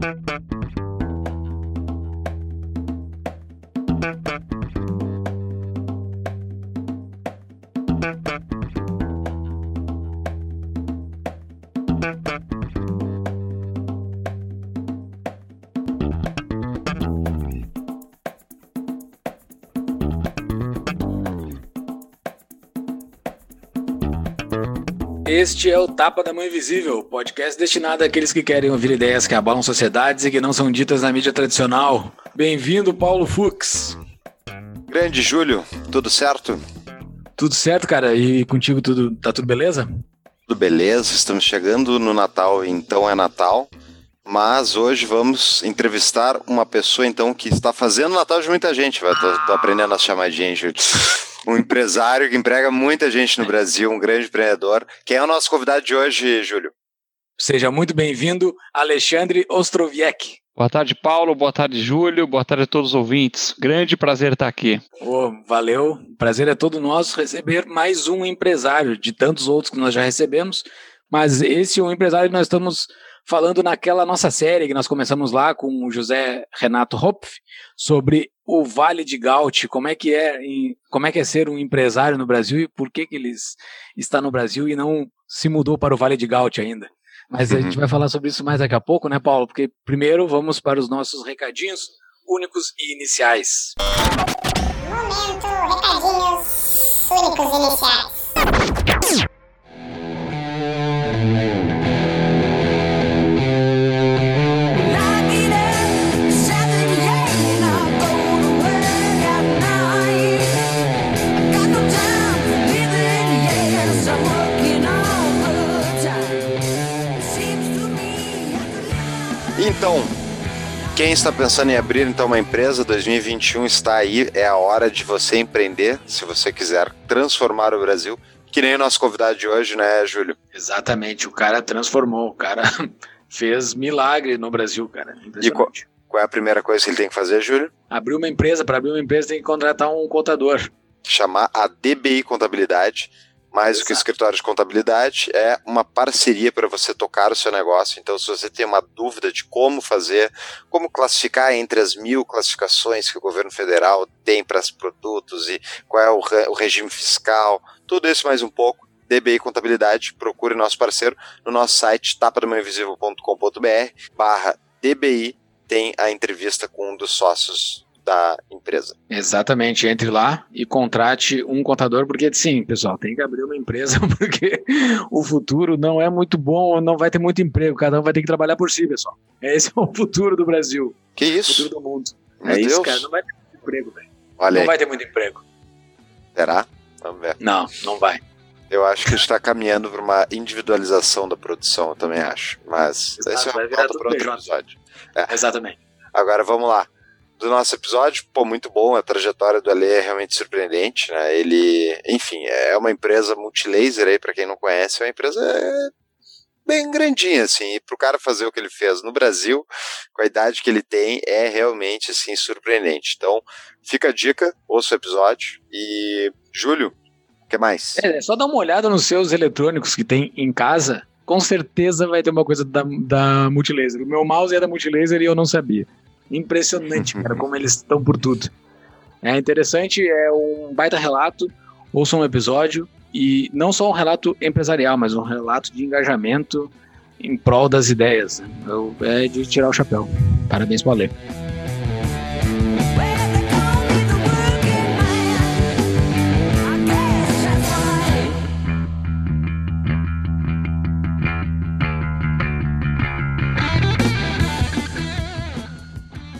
Thank you. Este é o Tapa da Mão Invisível, podcast destinado àqueles que querem ouvir ideias que abalam sociedades e que não são ditas na mídia tradicional. Bem-vindo, Paulo Fux. Grande Júlio, tudo certo? Tudo certo, cara? E contigo tudo tá tudo beleza? Tudo beleza, estamos chegando no Natal, então é Natal. Mas hoje vamos entrevistar uma pessoa então que está fazendo Natal de muita gente. Tô, tô aprendendo a chamadinha, Júlio um empresário que emprega muita gente no Brasil, um grande empreendedor. Quem é o nosso convidado de hoje, Júlio? Seja muito bem-vindo, Alexandre Ostroviec. Boa tarde, Paulo. Boa tarde, Júlio. Boa tarde a todos os ouvintes. Grande prazer estar aqui. Oh, valeu. Prazer é todo nosso receber mais um empresário, de tantos outros que nós já recebemos. Mas esse é um empresário que nós estamos falando naquela nossa série que nós começamos lá com o José Renato Hopf sobre o Vale de Gaut, como é que é, como é que é ser um empresário no Brasil e por que que ele está no Brasil e não se mudou para o Vale de Gaut ainda. Mas a gente vai falar sobre isso mais daqui a pouco, né, Paulo? Porque primeiro vamos para os nossos recadinhos únicos e iniciais. Momento, recadinhos únicos e iniciais. Então, quem está pensando em abrir então uma empresa, 2021 está aí, é a hora de você empreender, se você quiser transformar o Brasil, que nem o nosso convidado de hoje, né, Júlio? Exatamente, o cara transformou, o cara fez milagre no Brasil, cara. E qual, qual é a primeira coisa que ele tem que fazer, Júlio? Abrir uma empresa, para abrir uma empresa tem que contratar um contador. Chamar a DBI Contabilidade mais do que escritório de contabilidade, é uma parceria para você tocar o seu negócio. Então, se você tem uma dúvida de como fazer, como classificar entre as mil classificações que o governo federal tem para os produtos e qual é o, re o regime fiscal, tudo isso mais um pouco, DBI Contabilidade, procure nosso parceiro no nosso site tapadamãoinvisível.com.br barra DBI, tem a entrevista com um dos sócios da empresa. Exatamente, entre lá e contrate um contador, porque sim, pessoal, tem que abrir uma empresa, porque o futuro não é muito bom, não vai ter muito emprego, cada um vai ter que trabalhar por si, pessoal. Esse é o futuro do Brasil. Que isso? O futuro do mundo. Meu é Deus. isso, cara, não vai ter muito emprego, velho. Olha Não aí. vai ter muito emprego. Será? Vamos ver. Não, não vai. Eu acho que a gente está caminhando para uma individualização da produção, eu também acho. Mas Exato, esse é pauta tudo para outro episódio. Exatamente. Agora vamos lá. Do nosso episódio, pô, muito bom. A trajetória do Ale é realmente surpreendente, né? Ele, enfim, é uma empresa multilaser aí, para quem não conhece, é uma empresa bem grandinha, assim. E pro cara fazer o que ele fez no Brasil, com a idade que ele tem, é realmente, assim, surpreendente. Então, fica a dica, ouça o episódio. E, Júlio, o que mais? É, é só dar uma olhada nos seus eletrônicos que tem em casa, com certeza vai ter uma coisa da, da Multilaser. O meu mouse é da Multilaser e eu não sabia. Impressionante, cara, como eles estão por tudo. É interessante, é um baita relato, ouça um episódio, e não só um relato empresarial, mas um relato de engajamento em prol das ideias. Eu- é de tirar o chapéu. Parabéns pro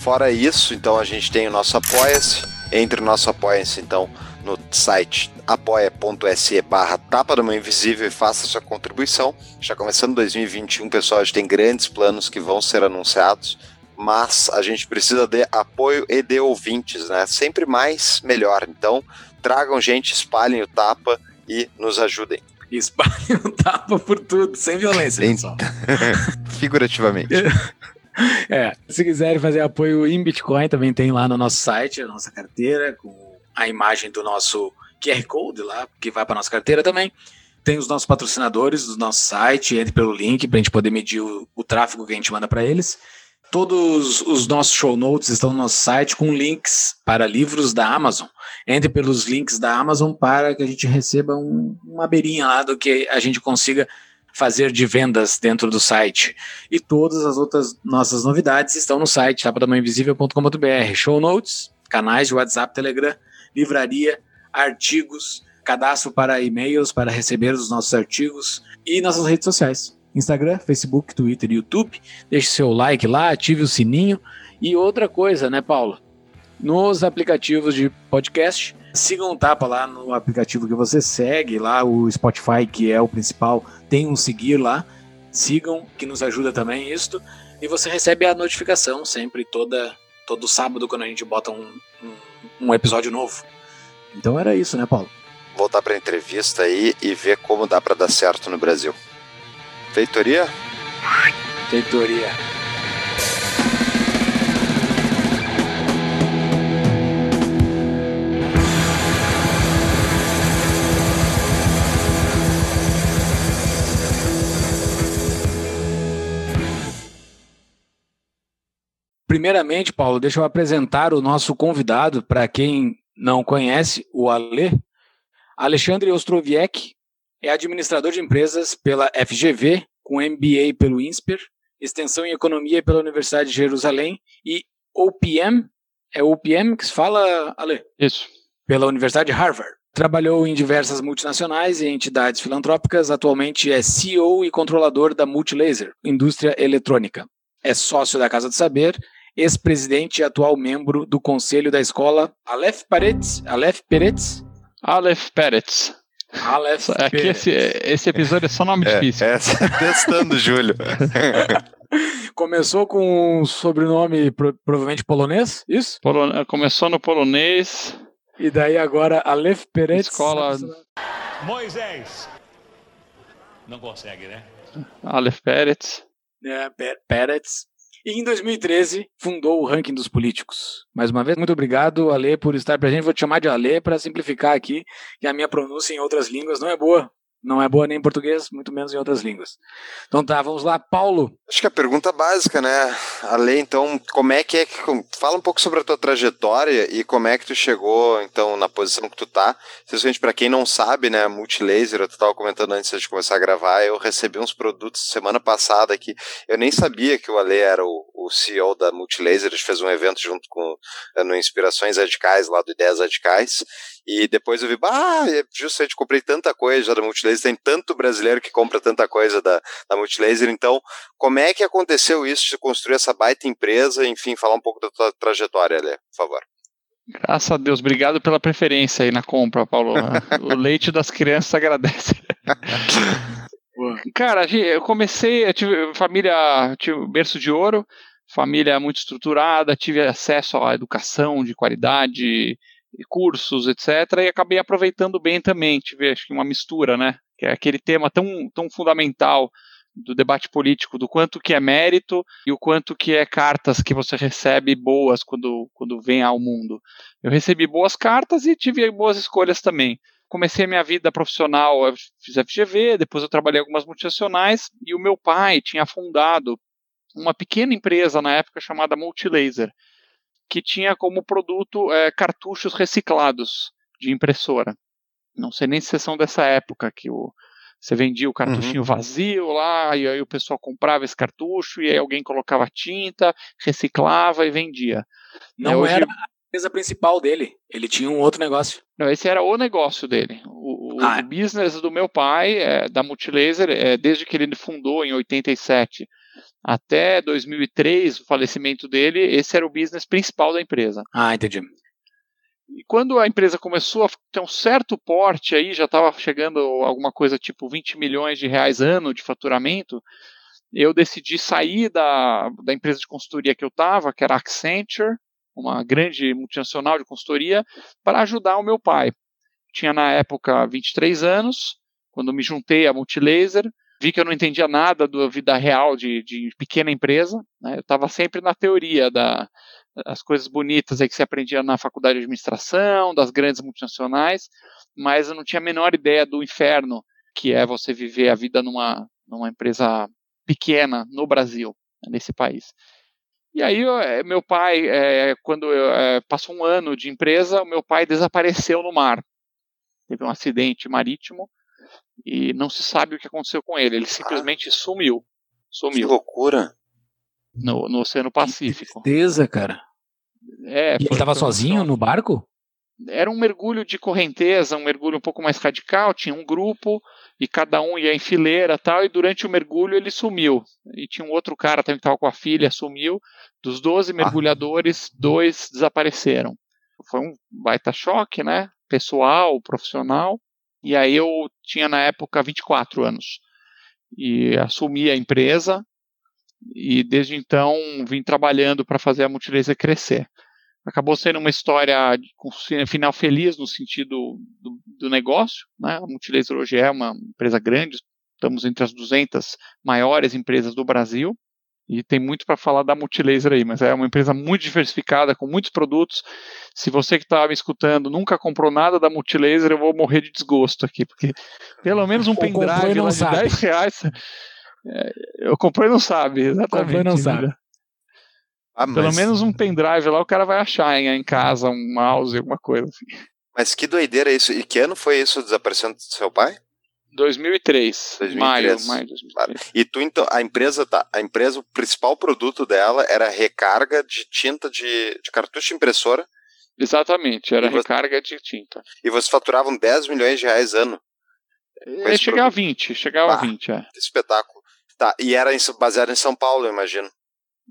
Fora isso, então a gente tem o nosso Apoia-se. Entre o nosso Apoia-se, então, no site apoia.se barra tapa da mão invisível e faça sua contribuição. Já começando 2021, pessoal, a gente tem grandes planos que vão ser anunciados, mas a gente precisa de apoio e de ouvintes, né? Sempre mais, melhor. Então, tragam gente, espalhem o tapa e nos ajudem. Espalhe o tapa por tudo, sem violência, pessoal. Figurativamente. É, se quiserem fazer apoio em Bitcoin, também tem lá no nosso site, a nossa carteira, com a imagem do nosso QR Code lá, que vai para nossa carteira também. Tem os nossos patrocinadores do nosso site, entre pelo link para a gente poder medir o, o tráfego que a gente manda para eles. Todos os nossos show notes estão no nosso site com links para livros da Amazon. Entre pelos links da Amazon para que a gente receba um, uma beirinha lá do que a gente consiga fazer de vendas dentro do site. E todas as outras nossas novidades estão no site tapadamãoinvisível.com.br. Show notes, canais de WhatsApp, Telegram, livraria, artigos, cadastro para e-mails para receber os nossos artigos e nossas redes sociais. Instagram, Facebook, Twitter e YouTube. Deixe seu like lá, ative o sininho. E outra coisa, né, Paulo? Nos aplicativos de podcast, sigam o Tapa lá no aplicativo que você segue, lá o Spotify, que é o principal, tem um seguir lá. Sigam, que nos ajuda também isto. E você recebe a notificação sempre, toda, todo sábado, quando a gente bota um, um, um episódio novo. Então era isso, né, Paulo? Voltar para a entrevista aí e ver como dá para dar certo no Brasil. Feitoria? Feitoria. Primeiramente, Paulo, deixa eu apresentar o nosso convidado, para quem não conhece, o Ale. Alexandre Ostroviec é administrador de empresas pela FGV, com MBA pelo INSPER, extensão em economia pela Universidade de Jerusalém e OPM, é OPM que se fala, Ale? Isso. Pela Universidade de Harvard. Trabalhou em diversas multinacionais e entidades filantrópicas, atualmente é CEO e controlador da Multilaser, indústria eletrônica. É sócio da Casa do Saber ex-presidente e atual membro do conselho da escola Aleph Peretz. Aleph Peretz? Aleph Peretz. Aleph Aqui Peretz. esse, esse episódio é só nome difícil. É, testando, Júlio. Começou com um sobrenome pro- provavelmente polonês, isso? Polo- Começou no polonês. E daí agora Aleph Peretz. Escola- Moisés. Não consegue, né? Aleph Peretz. É, Pe- Peretz. E em 2013 fundou o ranking dos políticos. Mais uma vez, muito obrigado, Ale, por estar presente. Vou te chamar de Ale para simplificar aqui, que a minha pronúncia em outras línguas não é boa. Não é boa nem em português, muito menos em outras línguas. Então tá, vamos lá. Paulo, Acho que a pergunta básica, né? Ale, então, como é que é que. Fala um pouco sobre a tua trajetória e como é que tu chegou, então, na posição que tu tá. Especialmente para quem não sabe, né? Multilaser, tu tava comentando antes de começar a gravar, eu recebi uns produtos semana passada aqui. Eu nem sabia que o Ale era o, o CEO da Multilaser, a gente fez um evento junto com eh, no Inspirações Radicais, lá do Ideias Radicais. E depois eu vi, bah, é justamente comprei tanta coisa da Multilaser, tem tanto brasileiro que compra tanta coisa da, da Multilaser, então como é que aconteceu isso de construir essa baita empresa? Enfim, falar um pouco da tua trajetória, Ale, por favor. Graças a Deus, obrigado pela preferência aí na compra, Paulo. o leite das crianças agradece. Cara, eu comecei, eu tive família, tive berço de ouro, família muito estruturada, tive acesso à educação de qualidade, cursos, etc. E acabei aproveitando bem também. Tive acho que uma mistura, né? Que é aquele tema tão, tão fundamental do debate político, do quanto que é mérito e o quanto que é cartas que você recebe boas quando, quando vem ao mundo. Eu recebi boas cartas e tive boas escolhas também. Comecei a minha vida profissional, eu fiz FGV, depois eu trabalhei em algumas multinacionais e o meu pai tinha fundado uma pequena empresa na época chamada Multilaser, que tinha como produto é, cartuchos reciclados de impressora. Não sei nem se são dessa época que o, você vendia o cartuchinho vazio lá, e aí o pessoal comprava esse cartucho, e aí alguém colocava tinta, reciclava e vendia. não É, hoje- era a empresa principal dele. Ele tinha um outro negócio. Não, esse era o negócio dele. O, o- Ah, é. business do meu pai, é, da Multilaser, é, desde que ele fundou em 87 até 2003, o falecimento dele, esse era o business principal da empresa. Ah, entendi. E quando a empresa começou a ter um certo porte aí, já estava chegando alguma coisa tipo 20 milhões de reais ano de faturamento, eu decidi sair da, da empresa de consultoria que eu estava, que era a Accenture, uma grande multinacional de consultoria, para ajudar o meu pai. Tinha na época 23 anos, quando me juntei à Multilaser, vi que eu não entendia nada da vida real de, de pequena empresa, né? eu estava sempre na teoria da, as coisas bonitas aí que se aprendia na faculdade de administração, das grandes multinacionais, mas eu não tinha a menor ideia do inferno que é você viver a vida numa, numa empresa pequena no Brasil, nesse país. E aí, eu, meu pai, é, quando eu, é, passou um ano de empresa, o meu pai desapareceu no mar. Teve um acidente marítimo e não se sabe o que aconteceu com ele. Ele simplesmente ah, sumiu. Sumiu. Que loucura. No, no Oceano Pacífico. Que tristeza, cara. É, e ele estava sozinho no barco? Era um mergulho de correnteza, um mergulho um pouco mais radical, tinha um grupo e cada um ia em fileira tal, e durante o mergulho ele sumiu. E tinha um outro cara também que estava com a filha, sumiu. Dos 12 ah. mergulhadores, ah. dois desapareceram. Foi um baita choque, né? Pessoal, profissional. E aí eu tinha na época 24 anos. E assumi a empresa e desde então vim trabalhando para fazer a Multilaser crescer. Acabou sendo uma história com final feliz no sentido do, do negócio. Né? A Multilaser hoje é uma empresa grande, estamos entre as 200 maiores empresas do Brasil. E tem muito para falar da Multilaser aí, mas é uma empresa muito diversificada, com muitos produtos. Se você que está me escutando nunca comprou nada da Multilaser, eu vou morrer de desgosto aqui, porque pelo menos um pendrive lá de 10 reais é, eu comprei e não sabe, exatamente. Comprei não sabe. Ah, mas... Pelo menos um pendrive lá o cara vai achar em, em casa, um mouse, alguma coisa assim. Mas que doideira isso. E que ano foi isso desaparecendo do seu pai? 2003, 2003. maio, maio 2003. E tu então, a empresa tá, a empresa, o principal produto dela era recarga de tinta de, de cartucho de impressora. Exatamente, era recarga de tinta. E vocês faturavam 10 milhões de reais ano. É, chegava a 20, chegava ah, a 20, é. Espetáculo. Tá, e era em, baseado em São Paulo, eu imagino.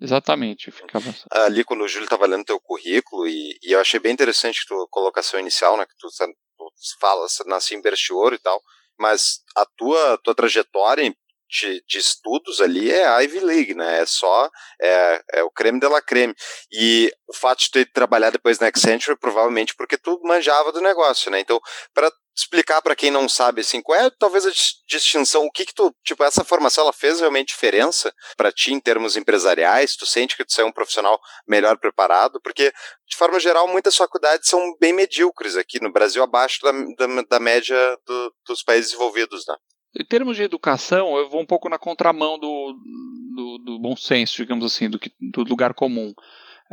Exatamente, ficava. Ali quando o Júlio estava lendo teu currículo, e, e, eu achei bem interessante a tua colocação inicial, né? Que tu, tu fala, você nasceu em ouro e tal, mas a tua, tua trajetória de, de, estudos ali é Ivy League, né? É só é, é o creme de la creme. E o fato de ter trabalhado depois na Accenture provavelmente porque tu manjava do negócio, né? Então, para explicar para quem não sabe assim, qual é talvez a distinção, o que que tu, tipo, essa formação ela fez realmente diferença para ti em termos empresariais? Tu sente que tu é um profissional melhor preparado? Porque de forma geral muitas faculdades são bem medíocres aqui no Brasil, abaixo da, da, da média do, dos países desenvolvidos, né? Em termos de educação, eu vou um pouco na contramão do, do, do bom senso, digamos assim, do, do lugar comum.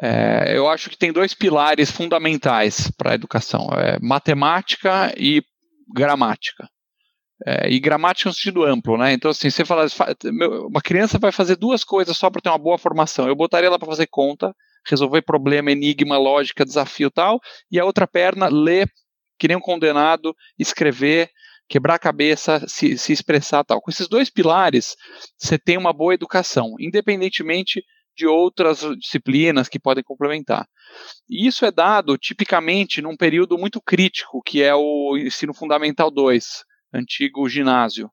É, eu acho que tem dois pilares fundamentais para a educação: é matemática e gramática. É, e gramática no sentido amplo, né? Então, assim, você fala, uma criança vai fazer duas coisas só para ter uma boa formação. Eu botaria ela para fazer conta, resolver problema, enigma, lógica, desafio tal, e a outra perna, ler que nem um condenado, escrever, quebrar a cabeça, se, se expressar tal. Com esses dois pilares, você tem uma boa educação, independentemente de outras disciplinas que podem complementar. E isso é dado tipicamente num período muito crítico, que é o ensino fundamental 2, antigo ginásio.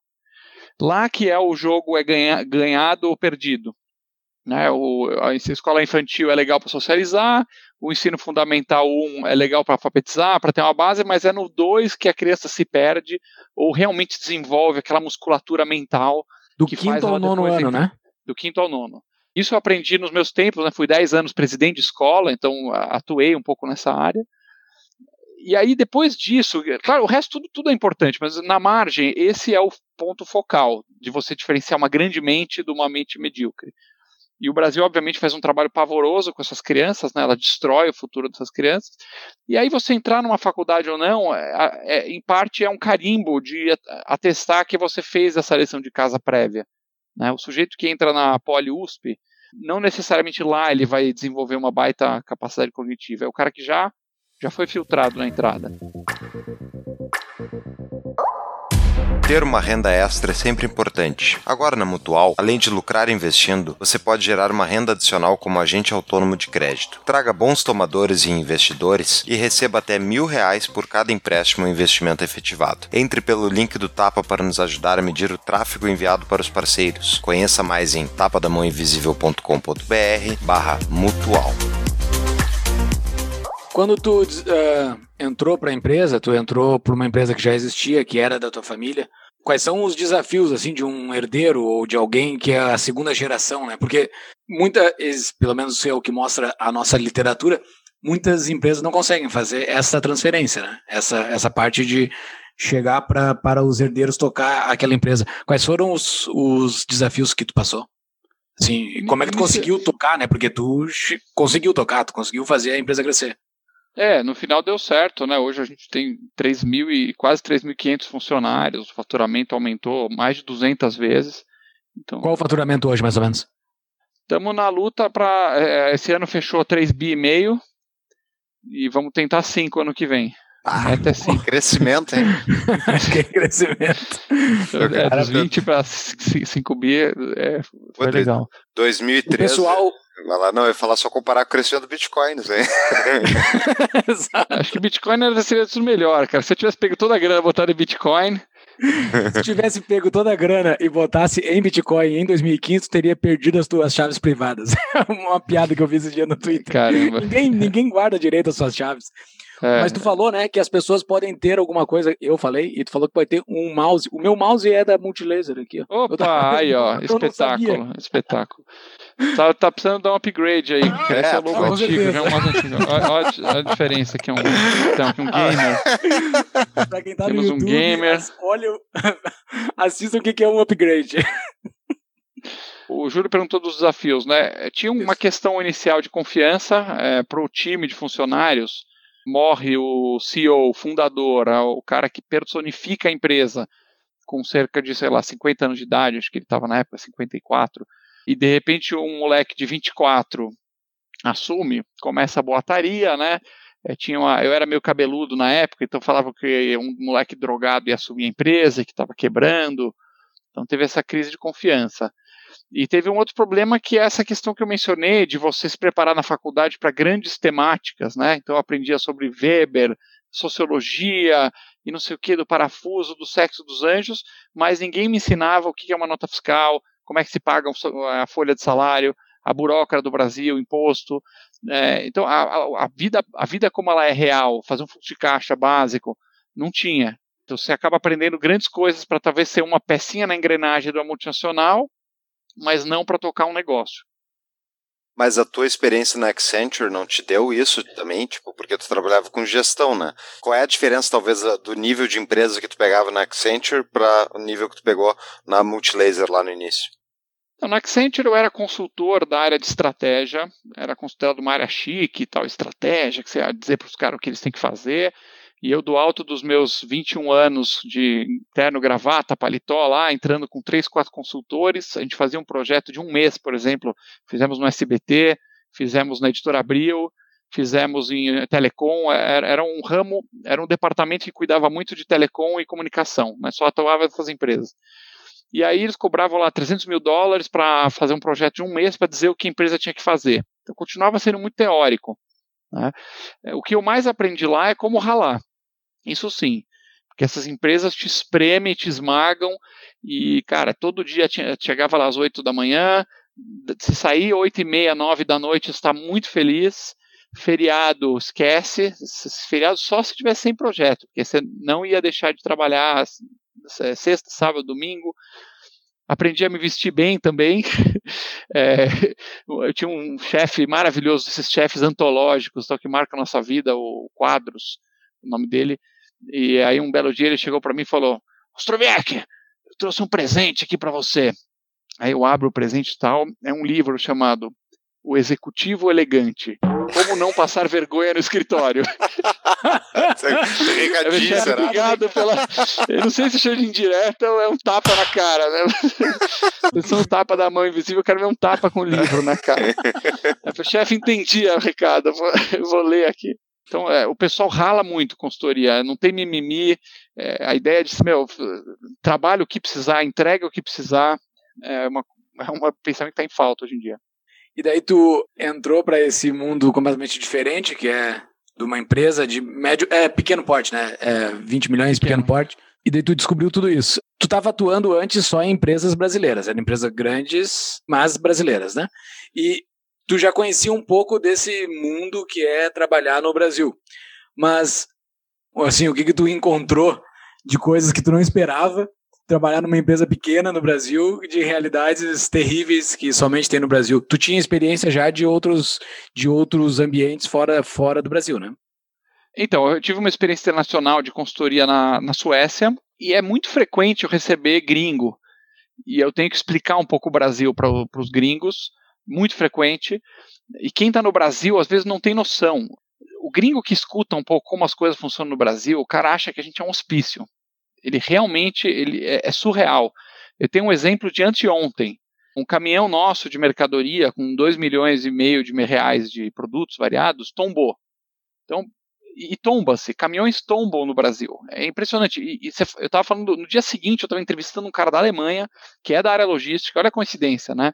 Lá que é o jogo é ganha, ganhado ou perdido. Né, o, a escola infantil é legal para socializar, o ensino fundamental 1 é legal para alfabetizar, para ter uma base, mas é no 2 que a criança se perde ou realmente desenvolve aquela musculatura mental. Do quinto ao nono ano, né? Do quinto ao nono. Isso eu aprendi nos meus tempos, né? fui 10 anos presidente de escola, então atuei um pouco nessa área. E aí, depois disso, claro, o resto tudo, tudo é importante, mas na margem, esse é o ponto focal de você diferenciar uma grande mente de uma mente medíocre. E o Brasil, obviamente, faz um trabalho pavoroso com essas crianças, né? ela destrói o futuro dessas crianças. E aí, você entrar numa faculdade ou não, é, é, em parte é um carimbo de atestar que você fez essa lição de casa prévia. Né? O sujeito que entra na Poli USP, não necessariamente lá ele vai desenvolver uma baita capacidade cognitiva, é o cara que já, já foi filtrado na entrada. Ter uma renda extra é sempre importante. Agora na Mutual, além de lucrar investindo, você pode gerar uma renda adicional como agente autônomo de crédito. Traga bons tomadores e investidores e receba até mil reais por cada empréstimo ou investimento efetivado. Entre pelo link do Tapa para nos ajudar a medir o tráfego enviado para os parceiros. Conheça mais em tapadamãoinvisível.com.br barra mutual. Quando tu uh, entrou para a empresa, tu entrou para uma empresa que já existia, que era da tua família. Quais são os desafios assim de um herdeiro ou de alguém que é a segunda geração, né? Porque muitas, pelo menos é o que mostra a nossa literatura, muitas empresas não conseguem fazer essa transferência, né? Essa essa parte de chegar pra, para os herdeiros tocar aquela empresa. Quais foram os, os desafios que tu passou? Sim, como é que tu conseguiu tocar, né? Porque tu conseguiu tocar, tu conseguiu fazer a empresa crescer. É, no final deu certo, né? Hoje a gente tem 3 mil e quase 3.500 funcionários, o faturamento aumentou mais de 200 vezes. Então, Qual o faturamento hoje, mais ou menos? Estamos na luta para. É, esse ano fechou 3 bi e meio e vamos tentar 5 ano que vem. Ah, Até 5. Crescimento, hein? que crescimento. É, dos 20 para 5 bi é, foi legal. 2013. O pessoal. Não, eu ia falar só comparar com o crescimento do Bitcoin, hein? Acho que Bitcoin seria tudo melhor, cara. Se eu tivesse pego toda a grana e botado em Bitcoin, se tivesse pego toda a grana e botasse em Bitcoin em 2015, tu teria perdido as tuas chaves privadas. Uma piada que eu vi esse dia no Twitter. Caramba. Ninguém, ninguém guarda direito as suas chaves. É. Mas tu falou, né, que as pessoas podem ter alguma coisa. Eu falei, e tu falou que pode ter um mouse. O meu mouse é da Multilaser aqui, ó. Opa, tava... aí, ó. espetáculo, espetáculo. Tá, tá precisando dar um upgrade aí. É, esse é o logo antigo, já é um mouse antigo. Olha, a diferença aqui, é um, então, um gamer. pra quem tá Temos no YouTube, um gamer. Olha, assista o que é um upgrade. O Júlio perguntou dos desafios, né? Tinha uma questão inicial de confiança é, para o time de funcionários morre o CEO, o fundador, o cara que personifica a empresa, com cerca de, sei lá, 50 anos de idade, acho que ele estava na época 54, e de repente um moleque de 24 assume, começa a boataria, né? É, tinha uma, eu era meio cabeludo na época, então falava que um moleque drogado ia assumir a empresa, que estava quebrando. Então teve essa crise de confiança. E teve um outro problema que é essa questão que eu mencionei de você se preparar na faculdade para grandes temáticas, né? Então eu aprendia sobre Weber, sociologia e não sei o que do parafuso, do sexo dos anjos, mas ninguém me ensinava o que é uma nota fiscal, como é que se paga a folha de salário, a burocracia do Brasil, imposto. É, então a, a, vida, a vida como ela é real, fazer um fluxo de caixa básico, não tinha. Então você acaba aprendendo grandes coisas para talvez ser uma pecinha na engrenagem da multinacional mas não para tocar um negócio. Mas a tua experiência na Accenture não te deu isso também, tipo, porque tu trabalhava com gestão, né? Qual é a diferença, talvez, do nível de empresa que tu pegava na Accenture para o nível que tu pegou na Multilaser lá no início? Na Accenture eu era consultor da área de estratégia, era considerado uma área chique e tal, estratégia, que você ia dizer para os caras o que eles têm que fazer. E eu, do alto dos meus 21 anos de terno, gravata, paletó lá, entrando com três, quatro consultores, a gente fazia um projeto de um mês, por exemplo. Fizemos no SBT, fizemos na Editora Abril, fizemos em telecom. Era, era, um ramo, era um departamento que cuidava muito de telecom e comunicação, mas só atuava essas empresas. E aí eles cobravam lá 300 mil dólares para fazer um projeto de um mês para dizer o que a empresa tinha que fazer. Então continuava sendo muito teórico. Né? O que eu mais aprendi lá é como ralar. Isso sim. Porque essas empresas te espremem, te esmagam e, cara, todo dia chegava lá às 8 da manhã, se sair 8 e meia, 9 da noite, está muito feliz. Feriado, esquece. Feriado só se tivesse sem projeto, porque você não ia deixar de trabalhar sexta, sábado, domingo. Aprendi a me vestir bem também. É, eu tinha um chefe maravilhoso, esses chefes antológicos, que marcam nossa vida, o Quadros, o nome dele. E aí um belo dia ele chegou para mim e falou: Ostroviec, eu trouxe um presente aqui para você. Aí eu abro o presente e tal, é um livro chamado O Executivo Elegante. Como não passar vergonha no escritório. Recadinho, será? Obrigado pela. Eu não sei se chama de indireta ou é um tapa na cara, né? É um tapa da mão invisível, eu quero ver um tapa com o livro na cara. Chefe, entendi o recado, eu vou, eu vou ler aqui. Então, é, o pessoal rala muito consultoria, não tem mimimi. É, a ideia de, meu, trabalha o que precisar, entrega o que precisar, é uma, é um pensamento que está em falta hoje em dia. E daí tu entrou para esse mundo completamente diferente, que é de uma empresa de médio, é pequeno porte, né? É 20 milhões, pequeno, pequeno porte. E daí tu descobriu tudo isso. Tu estava atuando antes só em empresas brasileiras, eram empresas grandes, mas brasileiras, né? E tu já conhecia um pouco desse mundo que é trabalhar no Brasil. Mas, assim, o que, que tu encontrou de coisas que tu não esperava trabalhar numa empresa pequena no Brasil, de realidades terríveis que somente tem no Brasil. Tu tinha experiência já de outros, de outros ambientes fora, fora do Brasil, né? Então, eu tive uma experiência internacional de consultoria na, na Suécia e é muito frequente eu receber gringo e eu tenho que explicar um pouco o Brasil para os gringos, muito frequente. E quem está no Brasil às vezes não tem noção. O gringo que escuta um pouco como as coisas funcionam no Brasil, o cara acha que a gente é um hospício. Ele realmente ele é, é surreal. Eu tenho um exemplo de anteontem. Um caminhão nosso de mercadoria com 2 milhões e meio de reais de produtos variados tombou. Então, e, tomba-se, caminhões tombam no Brasil. É impressionante. E, e cê, eu estava falando, no dia seguinte, eu estava entrevistando um cara da Alemanha, que é da área logística, olha a coincidência, né?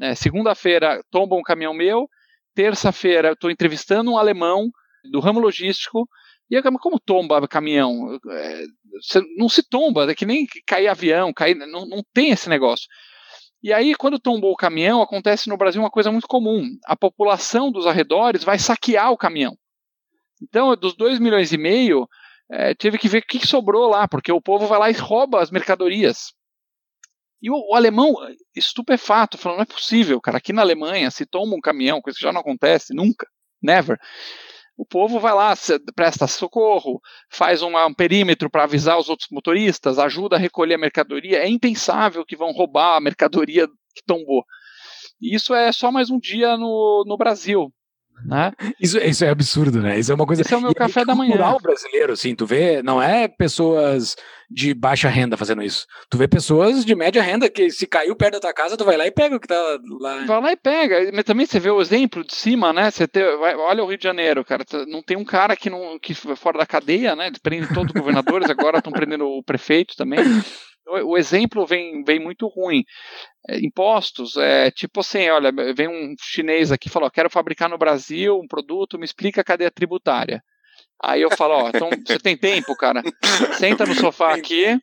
É, Segunda-feira tomba um caminhão meu, terça-feira estou entrevistando um alemão do ramo logístico, e eu, como tomba caminhão? É, não se tomba, é que nem cair avião, cair, não, não tem esse negócio. E aí, quando tombou o caminhão, acontece no Brasil uma coisa muito comum. A população dos arredores vai saquear o caminhão. Então, dos 2 milhões e meio, é, teve que ver o que, sobrou lá, porque o povo vai lá e rouba as mercadorias. E o, o, alemão, estupefato, falando, não é possível, cara, aqui na Alemanha, se toma um caminhão, coisa que já não acontece, nunca, never. O povo vai lá, presta socorro, faz um, um perímetro para avisar os outros motoristas, ajuda a recolher a mercadoria. É impensável que vão roubar a mercadoria que tombou. E isso é só mais um dia no, no Brasil. Né? Isso, isso é absurdo, né? Isso é uma coisa. Esse é o meu café da manhã. O brasileiro, assim, tu vê, não é pessoas de baixa renda fazendo isso. Tu vê pessoas de média renda que se caiu perto da tua casa, tu vai lá e pega o que tá lá. Vai lá e pega. Mas também você vê o exemplo de cima, né? Você tem, olha o Rio de Janeiro, cara. Não tem um cara que não que fora da cadeia, né? Eles prendem todos os governadores, agora estão prendendo o prefeito também o exemplo vem, vem muito ruim. É, impostos, é tipo assim, olha, vem um chinês aqui e fala, quero fabricar no Brasil um produto, me explica a cadeia tributária. Aí eu falo, ó, então você tem tempo, cara? Senta no sofá aqui,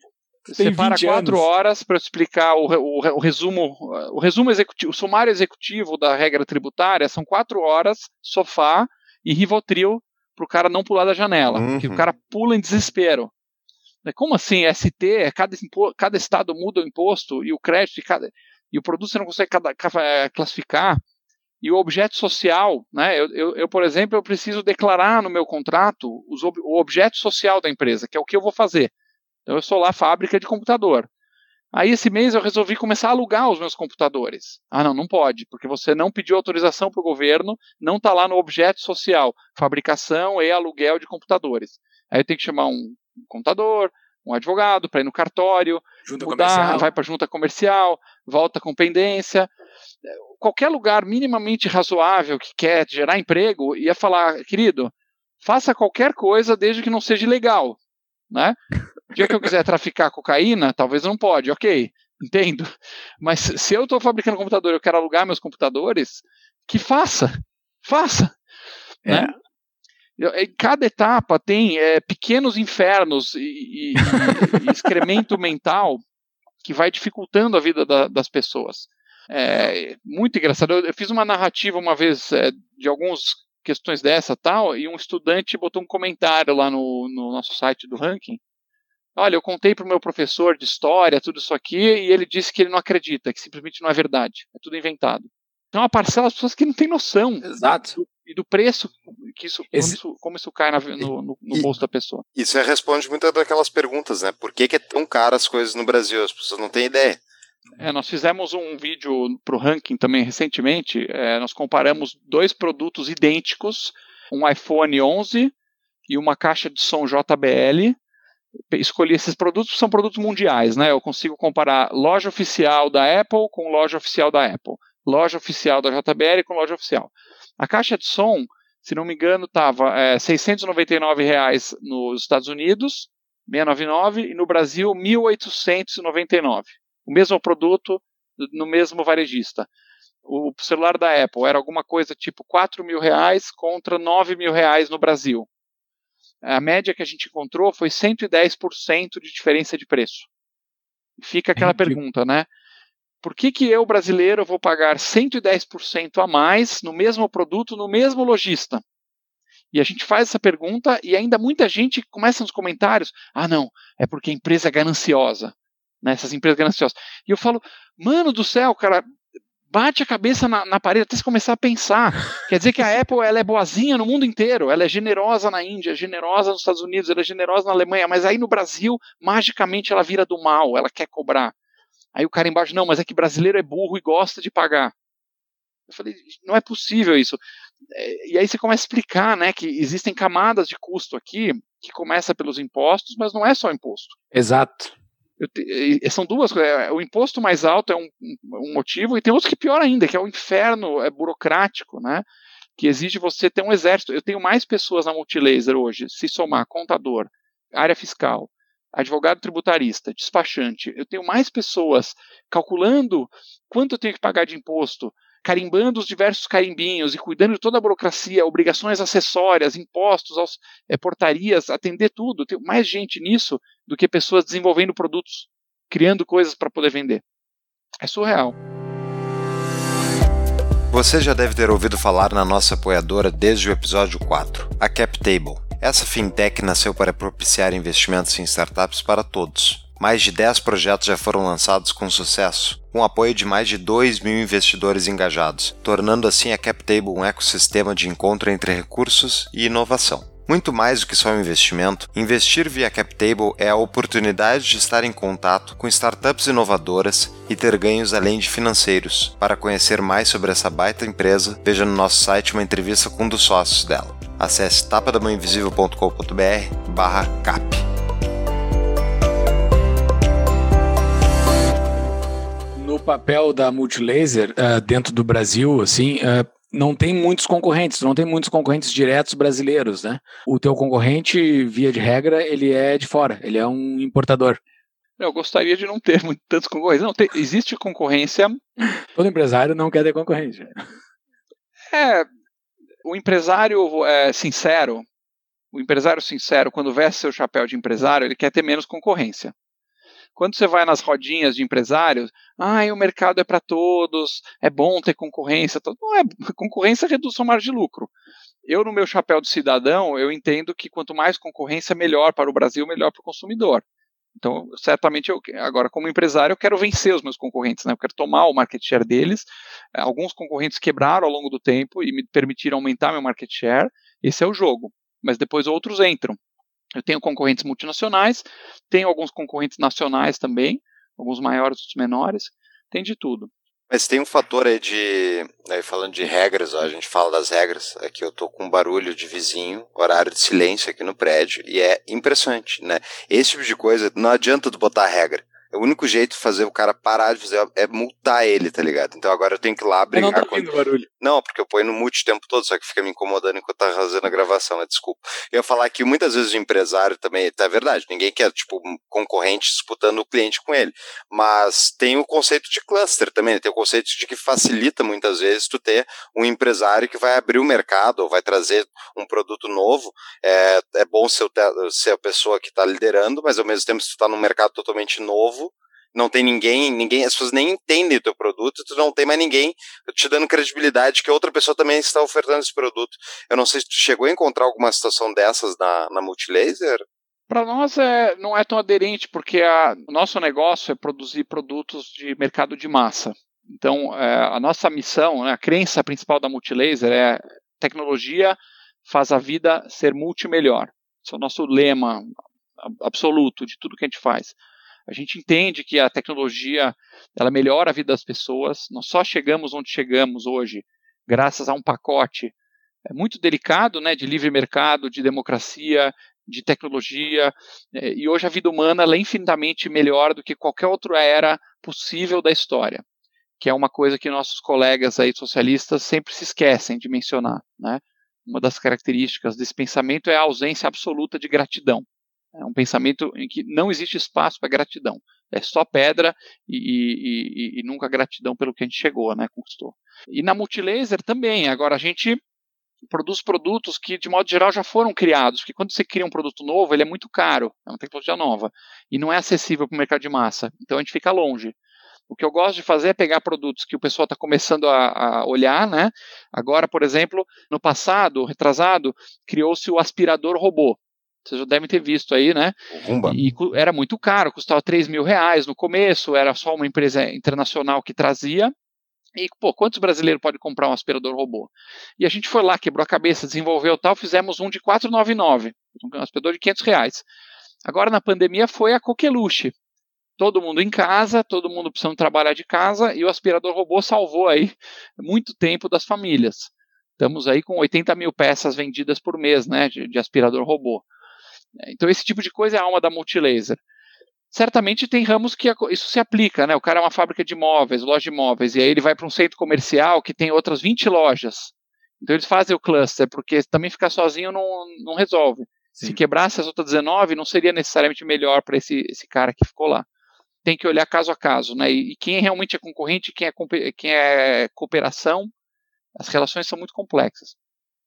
separa quatro anos. horas para explicar o, o, o, resumo, o resumo executivo, o sumário executivo da regra tributária são quatro horas, sofá e Rivotril para o cara não pular da janela, uhum. porque o cara pula em desespero. Né, como assim? ST, é cada, cada estado muda o imposto e o crédito cada, e o produto você não consegue cada, eh, classificar. E o objeto social, né? Eu, eu, eu, por exemplo, eu preciso declarar no meu contrato os, o objeto social da empresa, que é o que eu vou fazer. Então eu sou lá fábrica de computador. Aí esse mês eu resolvi começar a alugar os meus computadores. Ah, não, não pode, porque você não pediu autorização para o governo, não está lá no objeto social, fabricação e aluguel de computadores. Aí eu tenho que chamar um contador, um advogado para ir no cartório, junta mudar, comercial. vai para junta comercial, volta com pendência. Qualquer lugar minimamente razoável que quer gerar emprego ia falar, querido, faça qualquer coisa desde que não seja ilegal, né? O dia que eu quiser traficar cocaína, talvez não pode, ok, entendo. Mas se eu estou fabricando computador e eu quero alugar meus computadores, que faça, faça. É. Né? Em cada etapa tem é, pequenos infernos e, e, e excremento mental que vai dificultando a vida da, das pessoas. É muito engraçado. Eu, eu, fiz uma narrativa uma vez é, de algumas questões dessa tal, e um estudante botou um comentário lá no, no nosso site do ranking. Olha, eu contei para o meu professor de história tudo isso aqui e ele disse que ele não acredita, que simplesmente não é verdade, é tudo inventado. Então, uma parcela das pessoas que não tem noção. Exato e do preço que isso, Esse... como, isso como isso cai na, no, no, no bolso da pessoa. Isso responde muitas daquelas perguntas, né? Por que, que é tão caro as coisas no Brasil? As pessoas não têm ideia. É, nós fizemos um vídeo para o ranking também recentemente. É, nós comparamos dois produtos idênticos, um iPhone 11 e uma caixa de som JBL. Escolhi esses produtos, são produtos mundiais, né? Eu consigo comparar loja oficial da Apple com loja oficial da Apple, loja oficial da JBL com loja oficial. A caixa de som, se não me engano, estava é, 699 reais nos Estados Unidos, 699, e no Brasil 1.899. O mesmo produto no mesmo varejista. O celular da Apple era alguma coisa tipo 4 mil reais contra 9 mil reais no Brasil. A média que a gente encontrou foi 110% de diferença de preço. Fica aquela é, pergunta, né? Por que, que eu, brasileiro, vou pagar 110% a mais no mesmo produto, no mesmo lojista? E a gente faz essa pergunta e ainda muita gente começa nos comentários: ah, não, é porque a empresa é gananciosa. Né, essas empresas gananciosas. E eu falo, mano do céu, cara, bate a cabeça na, na, parede até se começar a pensar. Quer dizer que a Apple ela é boazinha no mundo inteiro, ela é generosa na Índia, generosa nos Estados Unidos, ela é generosa na Alemanha, mas aí no Brasil, magicamente ela vira do mal, ela quer cobrar. Aí o cara embaixo, não, mas é que brasileiro é burro e gosta de pagar. Eu falei, não é possível isso. É, e aí você começa a explicar, né, que existem camadas de custo aqui que começa pelos impostos, mas não é só imposto. Exato. Te, são duas coisas. É, o imposto mais alto é um, um, motivo, e tem outro que pior ainda, que é o inferno é burocrático, né? Que exige você ter um exército. Eu tenho mais pessoas na Multilaser hoje, se somar contador, área fiscal, advogado tributarista, despachante. Eu tenho mais pessoas calculando quanto eu tenho que pagar de imposto, carimbando os diversos carimbinhos e cuidando de toda a burocracia, obrigações acessórias, impostos, aos, é, portarias, atender tudo. Tem mais gente nisso do que pessoas desenvolvendo produtos, criando coisas para poder vender. É surreal. Você já deve ter ouvido falar na nossa apoiadora desde o episódio 4, a CapTable. Essa fintech nasceu para propiciar investimentos em startups para todos mais de 10 projetos já foram lançados com sucesso, com apoio de mais de 2 mil investidores engajados, tornando assim a CapTable um ecossistema de encontro entre recursos e inovação. Muito mais do que só um investimento, investir via CapTable é a oportunidade de estar em contato com startups inovadoras e ter ganhos além de financeiros. Para conhecer mais sobre essa baita empresa, veja no nosso site uma entrevista com um dos sócios dela. Acesse tapadamãoinvisível.com.br/cap. papel da Multilaser uh, dentro do Brasil, assim, uh, não tem muitos concorrentes, não tem muitos concorrentes diretos brasileiros, né? O teu concorrente, via de regra, ele é de fora, ele é um importador. Eu gostaria de não ter muito, tantos concorrentes. Não, tem, existe concorrência. Todo empresário não quer ter concorrência. É, o empresário é, sincero, o empresário sincero, quando veste seu chapéu de empresário, ele quer ter menos concorrência. Quando você vai nas rodinhas de empresários, ah, o mercado é para todos, é bom ter concorrência. Não é, concorrência reduz sua margem de lucro. Eu, no meu chapéu de cidadão, eu entendo que quanto mais concorrência, melhor para o Brasil, melhor para o consumidor. Então, certamente, eu, agora, como empresário, eu quero vencer os meus concorrentes, né? eu quero tomar o market share deles. Alguns concorrentes quebraram ao longo do tempo e me permitiram aumentar meu market share. Esse é o jogo. Mas depois outros entram. Eu tenho concorrentes multinacionais, tenho alguns concorrentes nacionais também, alguns maiores, outros menores, tem de tudo. Mas tem um fator aí de. Aí falando de regras, ó, a gente fala das regras. Aqui eu tô com um barulho de vizinho, horário de silêncio aqui no prédio, e é impressionante, né? Esse tipo de coisa, não adianta tu botar regra. É o único jeito de fazer o cara parar de fazer é multar ele, tá ligado? Então agora eu tenho que ir lá brigar. Eu não tô ouvindo barulho. Não, porque eu ponho no mute o tempo todo, só que fica me incomodando enquanto tá fazendo a gravação, né? Desculpa. Eu ia falar que muitas vezes o empresário também, tá verdade, ninguém quer, tipo, um concorrente disputando o cliente com ele. Mas tem o conceito de cluster também, né? tem o conceito de que facilita muitas vezes tu ter um empresário que vai abrir o mercado ou vai trazer um produto novo. É, é bom ser, ser a pessoa que está liderando, mas ao mesmo tempo, se tu tá num mercado totalmente novo, não tem ninguém, ninguém, as pessoas nem entendem o teu produto, tu não tem mais ninguém te dando credibilidade que outra pessoa também está ofertando esse produto. Eu não sei se tu chegou a encontrar alguma situação dessas na, na Multilaser. Para nós é, não é tão aderente, porque a, o nosso negócio é produzir produtos de mercado de massa. Então, é, a nossa missão, né, a crença principal da Multilaser é tecnologia faz a vida ser multimelhor. Esse é o nosso lema absoluto de tudo que a gente faz. A gente entende que a tecnologia ela melhora a vida das pessoas. Nós só chegamos onde chegamos hoje graças a um pacote é, muito delicado, né, de livre mercado, de democracia, de tecnologia. É, e hoje a vida humana é infinitamente melhor do que qualquer outra era possível da história, que é uma coisa que nossos colegas aí socialistas sempre se esquecem de mencionar, né? Uma das características desse pensamento é a ausência absoluta de gratidão. É um pensamento em que não existe espaço para gratidão. É só pedra e, e, e, e, nunca gratidão pelo que a gente chegou, né, conquistou. E na Multilaser também. Agora a gente produz produtos que, de modo geral, já foram criados. Porque quando você cria um produto novo, ele é muito caro. É uma tecnologia nova. E não é acessível para o mercado de massa. Então a gente fica longe. O que eu gosto de fazer é pegar produtos que o pessoal está começando a, a, olhar, né? Agora, por exemplo, no passado, retrasado, criou-se o aspirador robô. Vocês já devem ter visto aí, né? Rumba. E era muito caro, custava 3 mil reais no começo, era só uma empresa internacional que trazia. E, pô, quantos brasileiros podem comprar um aspirador robô? E a gente foi lá, quebrou a cabeça, desenvolveu tal, fizemos um de 499, um aspirador de 500 reais. Agora, na pandemia, foi a Coqueluche. todo mundo em casa, todo mundo precisando trabalhar de casa e o aspirador robô salvou aí muito tempo das famílias. Estamos aí com 80 mil peças vendidas por mês, né, de, de aspirador robô. Então esse tipo de coisa é a alma da Multilaser. Certamente tem ramos que isso se aplica, né? O cara é uma fábrica de móveis, loja de móveis, e aí ele vai para um centro comercial que tem outras 20 lojas. Então eles fazem o cluster, porque também ficar sozinho não, não resolve. Sim. Se quebrasse as outras 19, não seria necessariamente melhor para esse, esse cara que ficou lá. Tem que olhar caso a caso, né? E, e quem realmente é concorrente, quem é, quem é cooperação, as relações são muito complexas.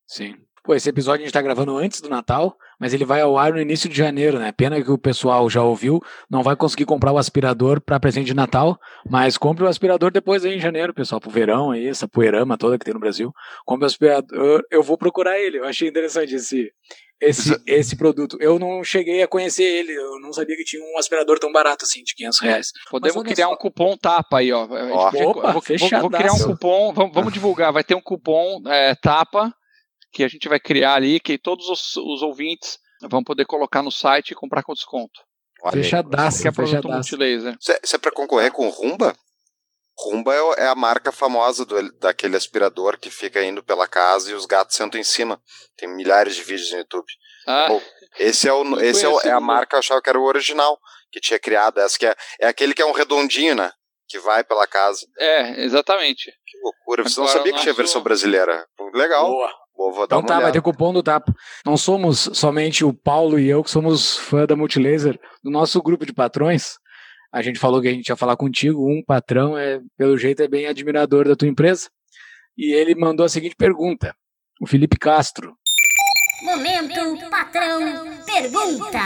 Sim. Pô, esse episódio a gente tá gravando antes do Natal, mas ele vai ao ar no início de janeiro, né? Pena que o pessoal já ouviu, não vai conseguir comprar o aspirador para presente de Natal, mas compre o aspirador depois aí em janeiro, pessoal, pro verão aí, essa poeirama toda que tem no Brasil. Compre o aspirador, eu vou procurar ele, eu achei interessante esse, esse, esse produto. Eu não cheguei a conhecer ele, eu não sabia que tinha um aspirador tão barato assim, de 500 reais. Podemos criar só. um cupom tapa aí, ó. ó opa, vou, vou, vou, criar um cupom, vamos, vamos divulgar, vai ter um cupom é, tapa que a gente vai criar ali, que todos os, os ouvintes vão poder colocar no site e comprar com desconto. Fechadaço, que é produto multilaser. Isso é para concorrer com Rumba? Rumba é, é a marca famosa do, daquele aspirador que fica indo pela casa e os gatos sentam em cima. Tem milhares de vídeos no YouTube. Ah, Bom, esse é, o, esse é, o, é a marca, eu achava que era o original que tinha criado. Essa que é, é aquele que é um redondinho, né? Que vai pela casa. É, exatamente. Que loucura. Você Agora, não sabia que tinha versão brasileira. Legal. Boa. Vou, vou então tá, vai ter cupom do TAPA. Não somos somente o Paulo e eu que somos fã da Multilaser. Do nosso grupo de patrões, a gente falou que a gente ia falar contigo. Um patrão, é pelo jeito, é bem admirador da tua empresa. E ele mandou a seguinte pergunta. O Felipe Castro. Momento, patrão, pergunta.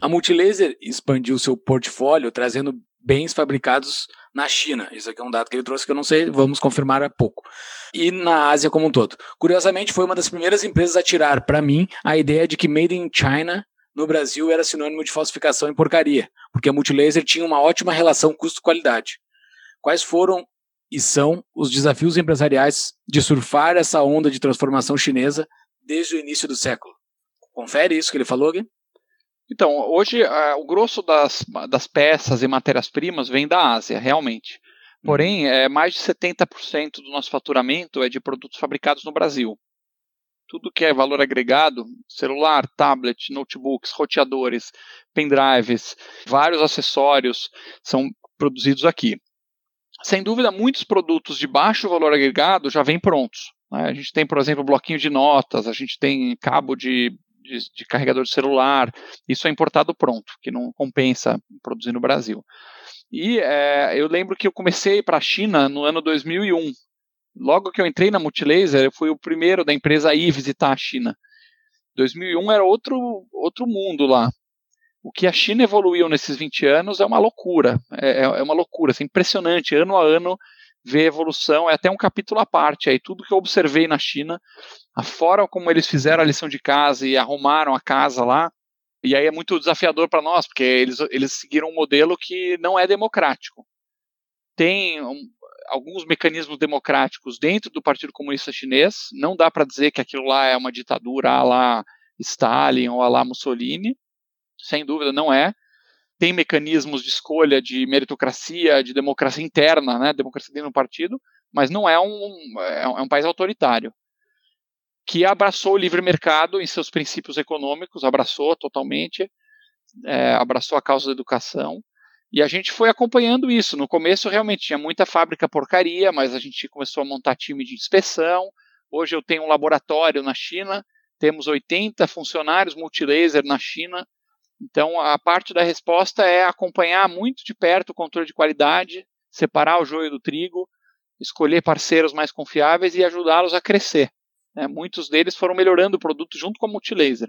A Multilaser expandiu seu portfólio trazendo bens fabricados na China. Isso aqui é um dado que ele trouxe que eu não sei, vamos confirmar há pouco. E na Ásia como um todo. Curiosamente, foi uma das primeiras empresas a tirar para mim a ideia de que Made in China no Brasil era sinônimo de falsificação e porcaria, porque a Multilaser tinha uma ótima relação custo-qualidade. Quais foram e são os desafios empresariais de surfar essa onda de transformação chinesa desde o início do século? Confere isso que ele falou, Gui? Então, hoje uh, o grosso das, das peças e matérias-primas vem da Ásia, realmente. Porém, é, mais de 70% do nosso faturamento é de produtos fabricados no Brasil. Tudo que é valor agregado, celular, tablet, notebooks, roteadores, pendrives, vários acessórios são produzidos aqui. Sem dúvida, muitos produtos de baixo valor agregado já vêm prontos. Né? A gente tem, por exemplo, bloquinho de notas, a gente tem cabo de de, de carregador de celular, isso é importado pronto, que não compensa produzir no Brasil. E é, eu lembro que eu comecei para a China no ano 2001. Logo que eu entrei na Multilaser, eu fui o primeiro da empresa a ir visitar a China. 2001 era outro, outro mundo lá. O que a China evoluiu nesses 20 anos é uma loucura. É, é, é uma loucura, assim, impressionante. Ano a ano ver evolução, é até um capítulo à parte aí, tudo que eu observei na China, a forma como eles fizeram a lição de casa e arrumaram a casa lá, e aí é muito desafiador para nós, porque eles, eles seguiram um modelo que não é democrático. Tem um, alguns mecanismos democráticos dentro do Partido Comunista Chinês, não dá para dizer que aquilo lá é uma ditadura a lá Stalin ou a lá Mussolini, sem dúvida não é, tem mecanismos de escolha de meritocracia, de democracia interna, né, democracia dentro do partido, mas não é um, é um país autoritário que abraçou o livre mercado em seus princípios econômicos, abraçou totalmente, é, abraçou a causa da educação, e a gente foi acompanhando isso. No começo, realmente, tinha muita fábrica porcaria, mas a gente começou a montar time de inspeção. Hoje eu tenho um laboratório na China, temos 80 funcionários multilaser na China, então, a parte da resposta é acompanhar muito de perto o controle de qualidade, separar o joio do trigo, escolher parceiros mais confiáveis e ajudá-los a crescer. Né? Muitos deles foram melhorando o produto junto com a Multilaser.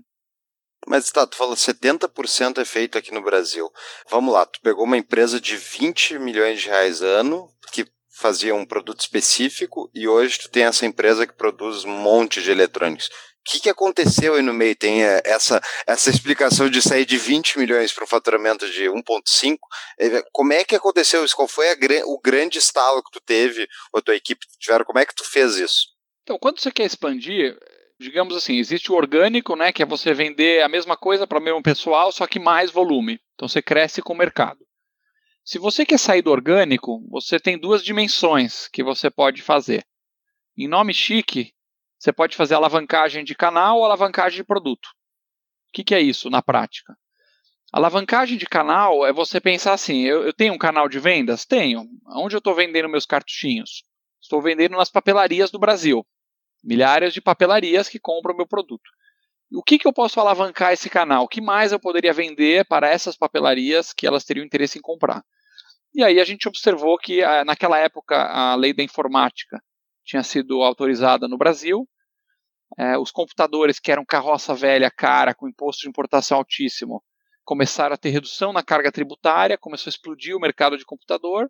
Mas tá, tu falou 70% é feito aqui no Brasil. Vamos lá, tu pegou uma empresa de 20 milhões de reais ano, que fazia um produto específico, e hoje tu tem essa empresa que produz um monte de eletrônicos. O que, que aconteceu aí no meio? Tem é, essa, essa explicação de sair de 20 milhões para um faturamento de 1,5. É, como é que aconteceu isso? Qual foi a, o grande estalo que tu teve, ou tua equipe tiveram? Como é que tu fez isso? Então, quando você quer expandir, digamos assim, existe o orgânico, né, que é você vender a mesma coisa para o mesmo pessoal, só que mais volume. Então você cresce com o mercado. Se você quer sair do orgânico, você tem duas dimensões que você pode fazer. Em nome chique, você pode fazer alavancagem de canal ou alavancagem de produto. O que, que é isso na prática? Alavancagem de canal é você pensar assim: eu, eu tenho um canal de vendas? Tenho. Onde eu estou vendendo meus cartuchinhos? Estou vendendo nas papelarias do Brasil. Milhares de papelarias que compram meu produto. O que, que eu posso alavancar esse canal? O que mais eu poderia vender para essas papelarias que elas teriam interesse em comprar? E aí a gente observou que ah, naquela época a lei da informática tinha sido autorizada no Brasil. É, os computadores que eram carroça velha, cara, com imposto de importação altíssimo, começaram a ter redução na carga tributária, começou a explodir o mercado de computador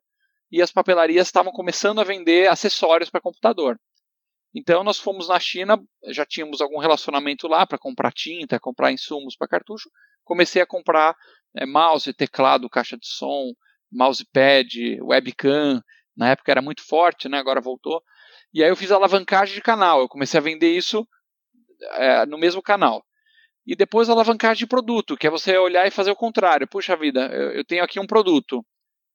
e as papelarias estavam começando a vender acessórios para computador. Então nós fomos na China, já tínhamos algum relacionamento lá para comprar tinta, comprar insumos para cartucho. Comecei a comprar é, mouse, teclado, caixa de som, mousepad, webcam. Na época era muito forte, né? agora voltou. E aí eu fiz alavancagem de canal. Eu comecei a vender isso é, no mesmo canal. E depois alavancagem de produto, que é você olhar e fazer o contrário. Puxa vida, eu, eu tenho aqui um produto.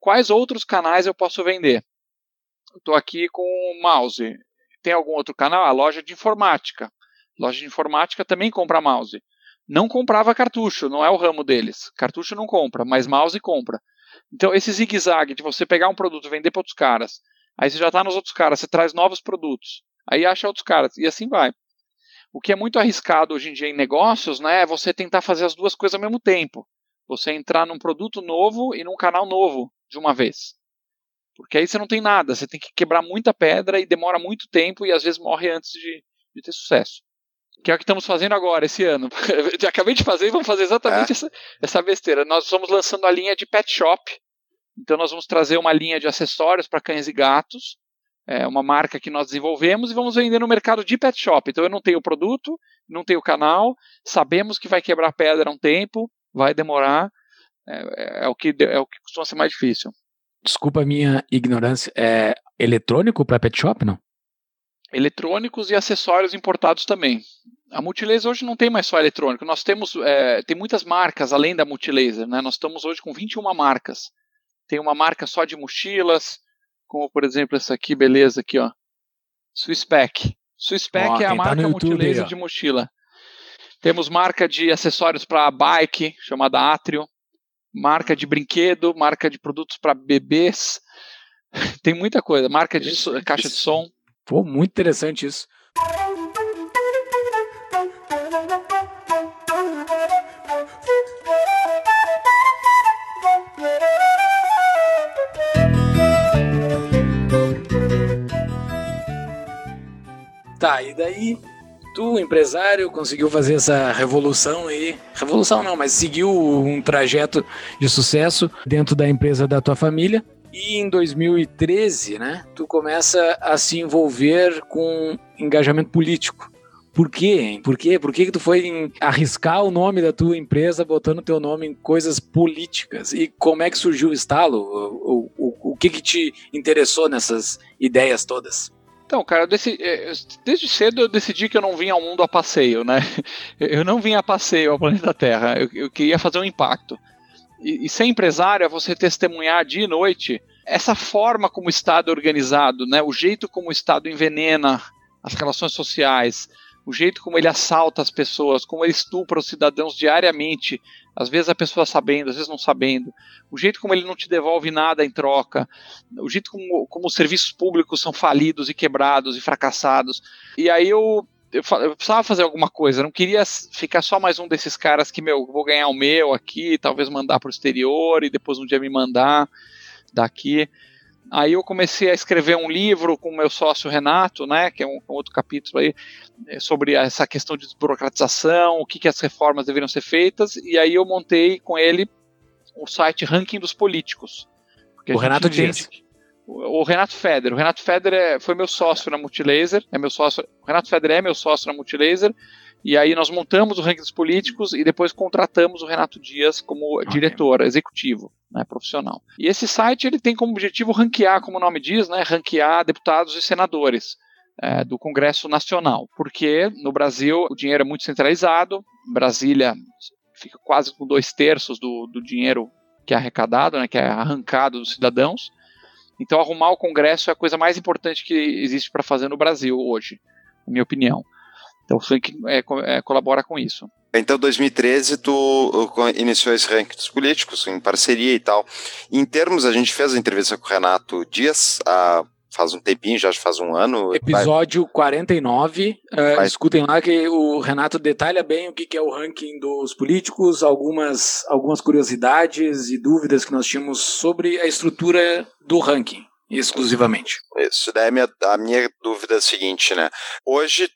Quais outros canais eu posso vender? Estou aqui com o mouse tem algum outro canal? A loja de informática. Loja de informática também compra mouse. Não comprava cartucho, não é o ramo deles. Cartucho não compra, mas mouse compra. Então, esse zigue-zague de você pegar um produto e vender para outros caras, aí você já está nos outros caras, você traz novos produtos, aí acha outros caras, e assim vai. O que é muito arriscado hoje em dia em negócios né, é você tentar fazer as duas coisas ao mesmo tempo. Você entrar num produto novo e num canal novo de uma vez. Porque aí você não tem nada, você tem que quebrar muita pedra e demora muito tempo e às vezes morre antes de, de ter sucesso. Que é o que estamos fazendo agora, esse ano. Acabei de fazer e vamos fazer exatamente é. essa, essa besteira. Nós estamos lançando a linha de pet shop. Então nós vamos trazer uma linha de acessórios para cães e gatos. É uma marca que nós desenvolvemos e vamos vender no mercado de pet shop. Então eu não tenho produto, não tenho canal, sabemos que vai quebrar pedra um tempo, vai demorar. É, é, o, que, é o que costuma ser mais difícil desculpa a minha ignorância, é eletrônico para pet shop, não? Eletrônicos e acessórios importados também. A Multilaser hoje não tem mais só eletrônico. Nós temos é, tem muitas marcas além da Multilaser. Né? Nós estamos hoje com 21 marcas. Tem uma marca só de mochilas, como por exemplo essa aqui, beleza, aqui ó. Swisspec. Swisspec oh, é a tá marca tá Multilaser de mochila. Temos marca de acessórios para bike, chamada Atrio marca de brinquedo, marca de produtos para bebês. Tem muita coisa, marca de so, caixa de som. Pô, muito interessante isso. Tá, e daí tu, empresário, conseguiu fazer essa revolução aí. Revolução não, mas seguiu um trajeto de sucesso dentro da empresa da tua família. E em 2013, né, tu começa a se envolver com engajamento político. Por quê? Por quê? Por que, que tu foi arriscar o nome da tua empresa botando teu nome em coisas políticas? E como é que surgiu o estalo? O, o, o, o que, que te interessou nessas ideias todas? Então, cara, decidi, é, desde cedo eu decidi que eu não vinha ao mundo a passeio, né? Eu não vinha a passeio ao planeta Terra, eu, eu queria fazer um impacto. E, e ser empresário é você testemunhar dia e noite essa forma como o Estado é organizado, né? o jeito como o Estado envenena as relações sociais, o jeito como ele assalta as pessoas, como ele estupra os cidadãos diariamente, às vezes a pessoa sabendo, às vezes não sabendo, o jeito como ele não te devolve nada em troca, o jeito como, como os serviços públicos são falidos e quebrados e fracassados. E aí eu, eu, precisava fazer alguma coisa, não queria ficar só mais um desses caras que, meu, vou ganhar o meu aqui, talvez mandar para o exterior e depois um dia me mandar daqui. Aí eu comecei a escrever um livro com o meu sócio Renato, né, que é um, um outro capítulo aí, é, sobre essa questão de desburocratização, o que, que as reformas deveriam ser feitas, e aí eu montei com ele o site Ranking dos Políticos. O Renato Dias. O, o Renato Feder. O Renato Feder é, foi meu sócio na Multilaser, é meu sócio, o Renato Feder é meu sócio na Multilaser, e aí nós montamos o ranking dos políticos e depois contratamos o Renato Dias como okay. diretor executivo, né, profissional. E esse site ele tem como objetivo ranquear, como o nome diz, né, ranquear deputados e senadores. é, do Congresso Nacional, porque no Brasil o dinheiro é muito centralizado, Brasília fica quase com dois terços do, do dinheiro que é arrecadado, né, que é arrancado dos cidadãos. Então, arrumar o Congresso é a coisa mais importante que existe para fazer no Brasil hoje, na minha opinião. Então, o Frank é, é, colabora com isso. Então, 2013, tu iniciou esse ranking dos políticos em parceria e tal. Em termos, a gente fez a entrevista com o Renato Dias, a faz um tempinho, já faz um ano. Episódio vai... 49. Uh, vai... Escutem lá que o Renato detalha bem o que é o ranking dos políticos, algumas, algumas curiosidades e dúvidas que nós tínhamos sobre a estrutura do ranking, exclusivamente. Isso, daí a minha, a minha dúvida é a seguinte, né? Hoje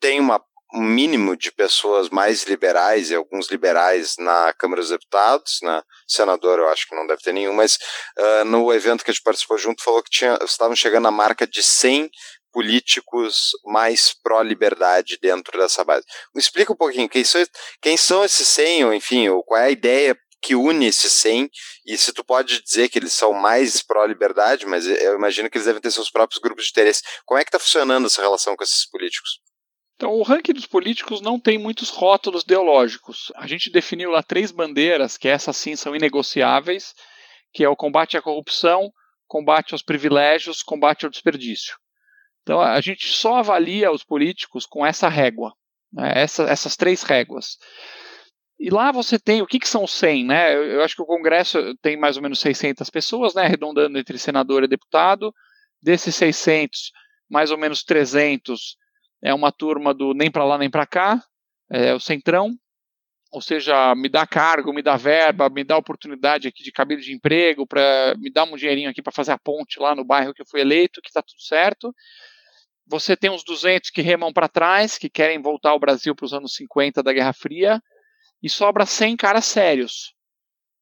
tem uma um mínimo de pessoas mais liberais e alguns liberais na Câmara dos Deputados, né? Senador, eu acho que não deve ter nenhum, mas uh, no evento que a gente participou junto falou que tinha, estavam chegando à marca de 100 políticos mais pró-liberdade dentro dessa base. Me explica um pouquinho quem são, quem são esses 100, ou enfim, ou qual é a ideia que une esses 100 e se tu pode dizer que eles são mais pró-liberdade, mas eu imagino que eles devem ter seus próprios grupos de interesse. Como é que está funcionando essa relação com esses políticos? Então, o ranking dos políticos não tem muitos rótulos ideológicos. A gente definiu lá três bandeiras, que essas sim são inegociáveis, que é o combate à corrupção, combate aos privilégios, combate ao desperdício. Então, a gente só avalia os políticos com essa régua, né, essa, essas três réguas. E lá você tem, o que, que são 100, né? Eu, eu acho que o Congresso tem mais ou menos 600 pessoas, né? Arredondando entre senador e deputado. Desses 600, mais ou menos 300 é uma turma do nem para lá nem para cá, é o centrão, ou seja, me dá cargo, me dá verba, me dá oportunidade aqui de cabelo de emprego, para me dar um dinheirinho aqui para fazer a ponte lá no bairro que eu fui eleito, que está tudo certo. Você tem uns 200 que remam para trás, que querem voltar ao Brasil para os anos 50 da Guerra Fria, e sobra 100 caras sérios.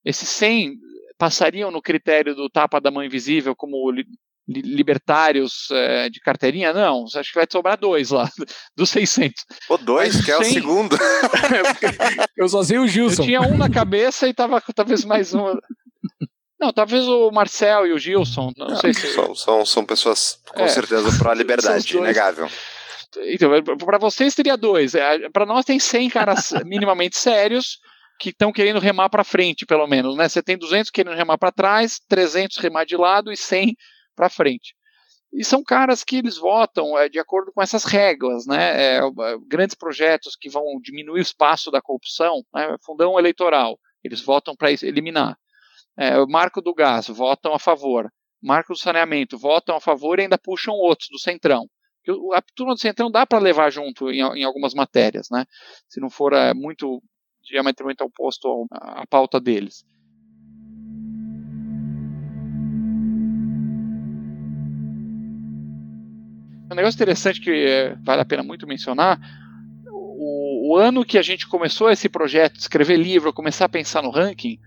Esses 100 passariam no critério do tapa da mão invisível como libertários é, de carteirinha? Não, acho que vai sobrar dois lá, dos 600. Pô, dois, Mas que é o segundo. eu só sei o Gilson. Eu tinha um na cabeça e tava talvez mais um. Não, talvez o Marcel e o Gilson, não, não sei se... São, são, são pessoas, com é, certeza, para a liberdade, inegável. Então, para vocês teria dois. É, para nós tem 100 caras minimamente sérios que estão querendo remar para frente, pelo menos. Né? Você tem 200 querendo remar para trás, 300 remar de lado e 100 para frente. E são caras que eles votam é, de acordo com essas regras, né? É, grandes projetos que vão diminuir o espaço da corrupção, né? fundão eleitoral, eles votam para eliminar. É, o marco do gás, votam a favor. Marco do saneamento, votam a favor e ainda puxam outros do centrão. A turma do centrão dá para levar junto em, em, algumas matérias, né? Se não for é, muito diametralmente oposto à pauta deles. Um negócio interessante que é, vale a pena muito mencionar, o, o, ano que a gente começou esse projeto, escrever livro, começar a pensar no ranking,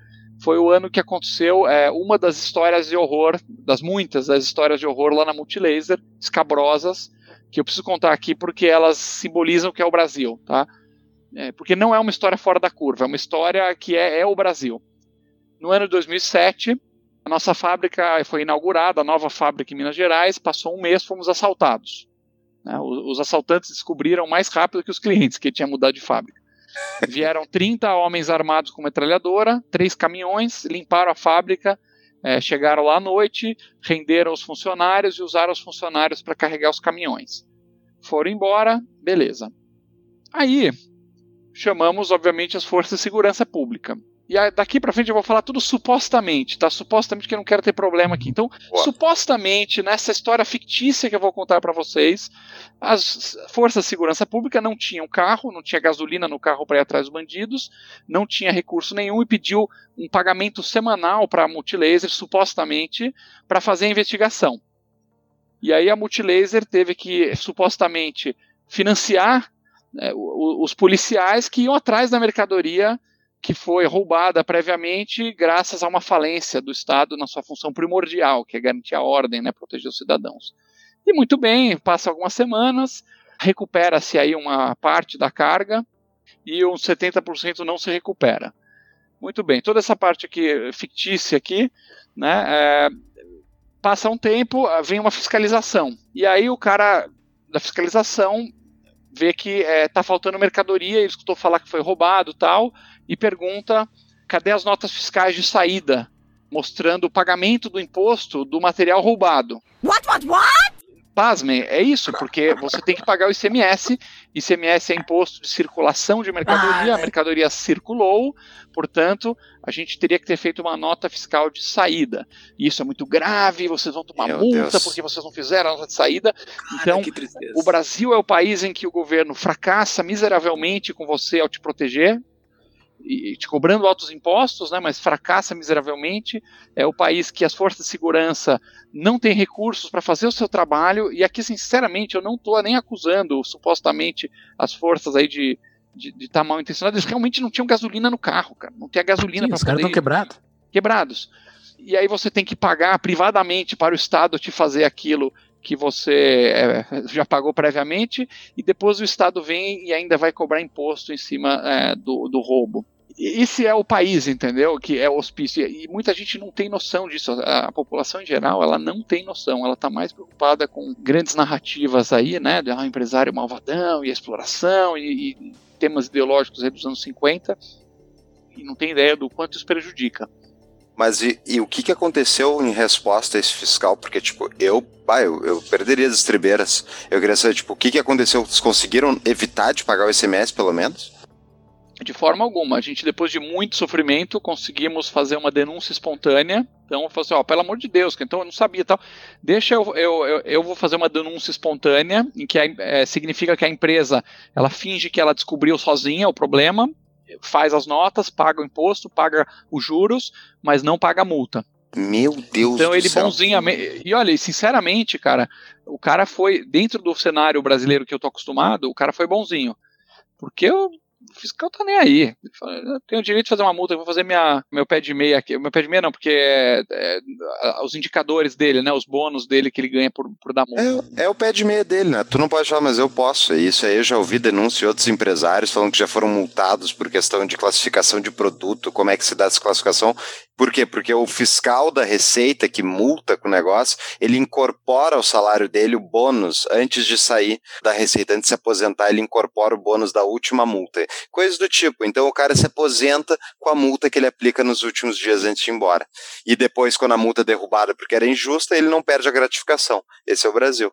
foi o ano que aconteceu é, uma das histórias de horror, das muitas das histórias de horror lá na Multilaser, escabrosas, que eu preciso contar aqui porque elas simbolizam o que é o Brasil, tá? É, porque não é uma história fora da curva, é uma história que é, é o Brasil. No ano de 2007, a nossa fábrica foi inaugurada, a nova fábrica em Minas Gerais, passou um mês, fomos assaltados. Né? Os assaltantes descobriram mais rápido que os clientes que tinha mudado de fábrica. Vieram 30 homens armados com metralhadora, três caminhões, limparam a fábrica, é, chegaram lá à noite, renderam os funcionários e usaram os funcionários para carregar os caminhões. Foram embora, beleza. Aí, chamamos, obviamente, as forças de segurança pública. E daqui para frente eu vou falar tudo supostamente, tá? Supostamente que eu não quero ter problema aqui. Então, Boa. supostamente, nessa história fictícia que eu vou contar para vocês, as forças de segurança pública não tinham carro, não tinha gasolina no carro para ir atrás dos bandidos, não tinha recurso nenhum e pediu um pagamento semanal para a Multilaser, supostamente, para fazer a investigação. E aí a Multilaser teve que, supostamente, financiar né, os policiais que iam atrás da mercadoria que foi roubada previamente graças a uma falência do Estado na sua função primordial, que é garantir a ordem, né, proteger os cidadãos. E muito bem, passa algumas semanas, recupera-se aí uma parte da carga e uns 70% não se recupera. Muito bem, toda essa parte aqui fictícia aqui, né, é, passa um tempo, vem uma fiscalização e aí o cara da fiscalização vê que está faltando mercadoria, ele escutou falar que foi roubado tal, e pergunta cadê as notas fiscais de saída, mostrando o pagamento do imposto do material roubado. What, what, what? Pasmem, é isso, porque você tem que pagar o ICMS, ICMS é imposto de circulação de mercadoria, a mercadoria circulou, portanto, a gente teria que ter feito uma nota fiscal de saída. Isso é muito grave, vocês vão tomar Meu multa Deus. porque vocês não fizeram a nota de saída. Então, que tristeza. o Brasil é o país em que o governo fracassa miseravelmente com você ao te proteger, e te cobrando altos impostos, né, mas fracassa miseravelmente. É o país que as forças de segurança não têm recursos para fazer o seu trabalho. E aqui, sinceramente, eu não estou nem acusando supostamente as forças aí de de estar mal intencionadas. Eles realmente não tinham gasolina no carro, cara. Não tinha gasolina para os caras estão quebrados. quebrados. E aí você tem que pagar privadamente para o Estado te fazer aquilo que você é, já pagou previamente, e depois o Estado vem e ainda vai cobrar imposto em cima é, do, do roubo. Esse é o país, entendeu? Que é o hospício. E muita gente não tem noção disso. A, a população em geral, ela não tem noção. Ela está mais preocupada com grandes narrativas aí, né? De ah, empresário malvadão e exploração e, e temas ideológicos dos anos 50 e não tem ideia do quanto isso prejudica. Mas e, e o que, que aconteceu em resposta a esse fiscal? Porque, tipo, eu, bah, eu, eu perderia as estribeiras. Eu queria saber, tipo, o que, que aconteceu? Vocês conseguiram evitar de pagar o ICMS, pelo menos? De forma alguma. A gente, depois de muito sofrimento, conseguimos fazer uma denúncia espontânea. Então, eu falei assim, ó, pelo amor de Deus, que então eu não sabia tal. Deixa eu, eu, eu, eu vou fazer uma denúncia espontânea, em que a, é, significa que a empresa, ela finge que ela descobriu sozinha o problema, faz as notas, paga o imposto, paga os juros, mas não paga a multa. Meu Deus Então do ele céu. bonzinho. E olha, sinceramente, cara, o cara foi, dentro do cenário brasileiro que eu tô acostumado, o cara foi bonzinho. Porque eu, o fiscal tá nem aí. Eu tenho o direito de fazer uma multa, vou fazer minha, meu pé de meia aqui. Meu pé de meia não, porque é, é, os indicadores dele, né? Os bônus dele que ele ganha por, por dar multa. É, é o pé de meia dele, né? Tu não pode falar, mas eu posso. Isso aí eu já ouvi denúncia de outros empresários falando que já foram multados por questão de classificação de produto, como é que se dá essa classificação. Por quê? Porque o fiscal da Receita que multa com o negócio, ele incorpora ao salário dele o bônus antes de sair da Receita, antes de se aposentar, ele incorpora o bônus da última multa. Coisas do tipo. Então o cara se aposenta com a multa que ele aplica nos últimos dias antes de ir embora. E depois, quando a multa é derrubada porque era injusta, ele não perde a gratificação. Esse é o Brasil.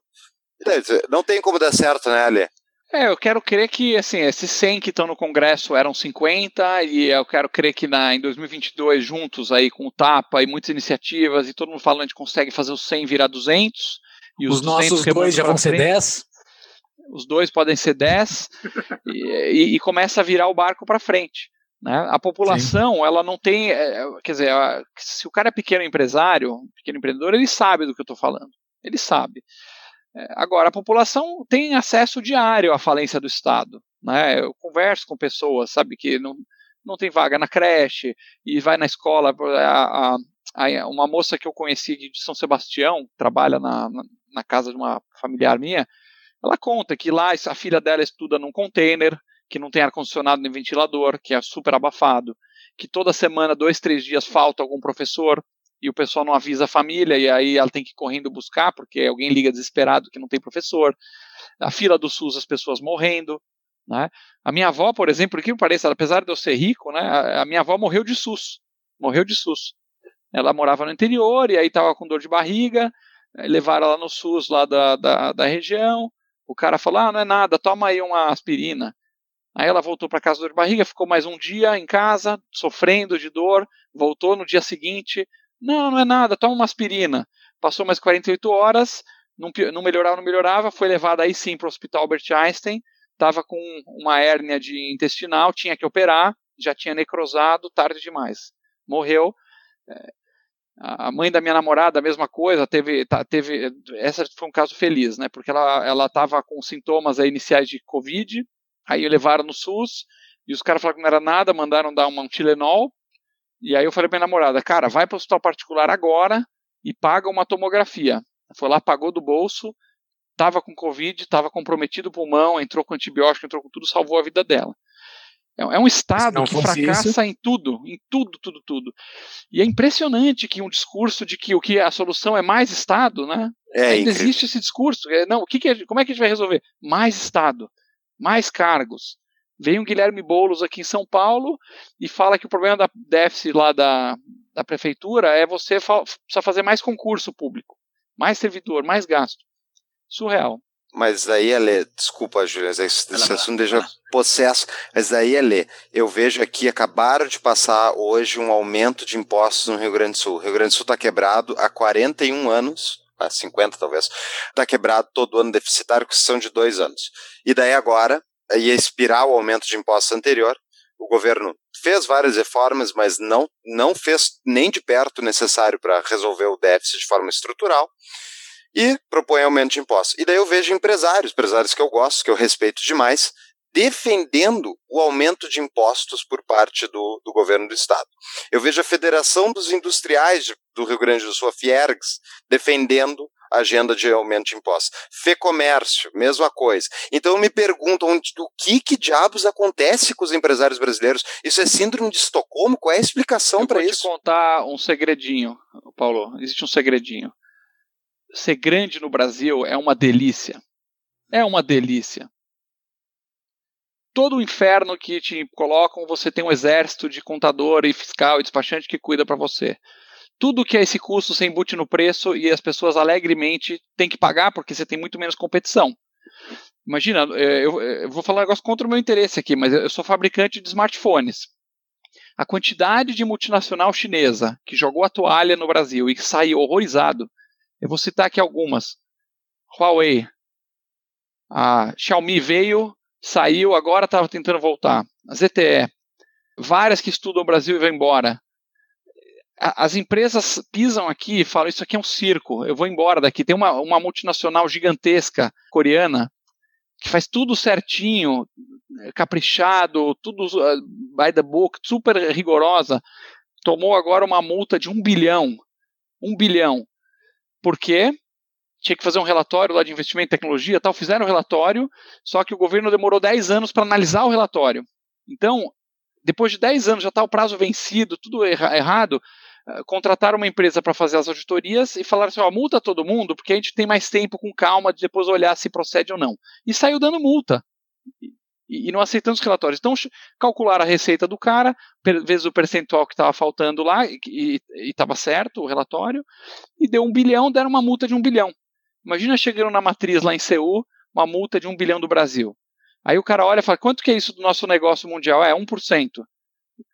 Não tem como dar certo, né, Ale? É, eu quero crer que, assim, esses 100 que estão no Congresso eram 50, e eu quero crer que na, em 2022, juntos aí com o TAPA e muitas iniciativas, e todo mundo falando, a gente consegue fazer os 100 virar 200. E Os, 200 nossos dois já vão ser frente. 10. Os dois podem ser 10, e, e, começa a virar o barco para frente. Né? A população, ela não tem. é, quer dizer, se o cara é pequeno empresário, pequeno empreendedor, ele sabe do que eu estou falando. Ele sabe. É, Agora, a população tem acesso diário à falência do Estado. Né? Eu converso com pessoas, sabe, que não, não tem vaga na creche e vai na escola. A, a- a- uma moça que eu conheci de São Sebastião, trabalha na, na, na casa de uma familiar minha, ela conta que lá a filha dela estuda num container, que não tem ar-condicionado nem ventilador, que é super abafado, que toda semana, dois, três dias, falta algum professor, e o pessoal não avisa a família, e aí ela tem que ir correndo buscar, porque alguém liga desesperado que não tem professor. A fila do SUS, as pessoas morrendo. Né? A minha avó, por exemplo, que me pareça, apesar de eu ser rico, né, a, minha avó morreu de SUS. Morreu de SUS. Ela morava no interior, e aí estava com dor de barriga, aí levaram ela no SUS lá da, da, da região, o cara falou, ah, não é nada, toma aí uma aspirina. Aí ela voltou para casa dor de barriga, ficou mais um dia em casa, sofrendo de dor, voltou no dia seguinte, não, não é nada, toma uma aspirina. Passou mais 48 horas, não, não melhorava, não melhorava, foi levada aí sim para o Hospital Albert Einstein, estava com uma hérnia de intestinal, tinha que operar, já tinha necrosado, tarde demais. Morreu. É, a mãe da minha namorada, a mesma coisa, teve, teve, essa foi um caso feliz, né? Porque ela, ela tava com sintomas iniciais de Covid, aí levaram no SUS, e os caras falaram que não era nada, mandaram dar uma, um Tilenol, e aí eu falei pra minha namorada, cara, vai para o hospital particular agora e paga uma tomografia. Foi lá, pagou do bolso, tava com Covid, tava comprometido o pulmão, entrou com antibiótico, entrou com tudo, salvou a vida dela. É, é um estado que fracassa isso- em tudo, em tudo, tudo, tudo. E é impressionante que um discurso de que o que a solução é mais Estado, né? É Ainda existe esse discurso. É, Não, o que que como é que a gente vai resolver? Mais Estado, mais cargos. Vem um Guilherme Boulos aqui em São Paulo e fala que o problema da déficit lá da, da prefeitura é você fa fazer mais concurso público, mais servidor, mais gasto. Surreal. Mas aí, Ale, desculpa, Júlia, esse, esse assunto deixa possesso. Mas aí, Ale, eu vejo aqui, acabaram de passar hoje um aumento de impostos no Rio Grande do Sul. O Rio Grande do Sul está quebrado há 41 anos, há 50 talvez, está quebrado todo ano deficitário, com exceção de dois anos. E daí agora, ia expirar o aumento de impostos anterior, o governo fez várias reformas, mas não, não fez nem de perto o necessário para resolver o déficit de forma estrutural e propõe aumento de impostos. E daí eu vejo empresários, empresários que eu gosto, que eu respeito demais, defendendo o aumento de impostos por parte do, do governo do estado. Eu vejo a Federação dos Industriais do Rio Grande do Sul, a Fiergs, defendendo agenda de aumento de impostos. Fecomércio, mesma coisa. Então me pergunto onde, o que, que diabos acontece com os empresários brasileiros? Isso é síndrome de Estocolmo? Qual é a explicação para vou te isso? contar um segredinho, Paulo. Existe um segredinho. Ser grande no Brasil é uma delícia. É uma delícia. Todo o inferno que te colocam, você tem um exército de contador e fiscal e despachante que cuida para você. Tudo que é esse custo você embute no preço e as pessoas alegremente têm que pagar porque você tem muito menos competição. Imagina, eh, eu, eu vou falar um negócio contra o meu interesse aqui, mas eu sou fabricante de smartphones a quantidade de multinacional chinesa que jogou a toalha no Brasil e saiu horrorizado, eu vou citar aqui algumas. Huawei, a Xiaomi veio, saiu, agora estava tentando voltar. A ZTE, várias que estudam o Brasil e vão embora. As empresas pisam aqui e falam: Isso aqui é um circo, eu vou embora daqui. Tem uma, uma multinacional gigantesca coreana que faz tudo certinho, caprichado, tudo uh, by the book, super rigorosa, tomou agora uma multa de um bilhão. Um bilhão. Por quê? Tinha que fazer um relatório lá de investimento em tecnologia, tal, fizeram o relatório, só que o governo demorou 10 anos para analisar o relatório. Então, depois de 10 anos já está o prazo vencido, tudo erra errado, eh, contrataram uma empresa para fazer as auditorias e falaram assim, ó, multa todo mundo, porque a gente tem mais tempo com calma de depois olhar se procede ou não. E saiu dando multa. E, e não aceitando os relatórios. Então, calcularam a receita do cara, per- vezes o percentual que estava faltando lá, e estava certo o relatório, e deu um bilhão, deram uma multa de um bilhão. Imagina chegando na matriz lá em Seul, uma multa de um bilhão do Brasil. Aí o cara olha e fala, quanto que é isso do nosso negócio mundial? É 1%.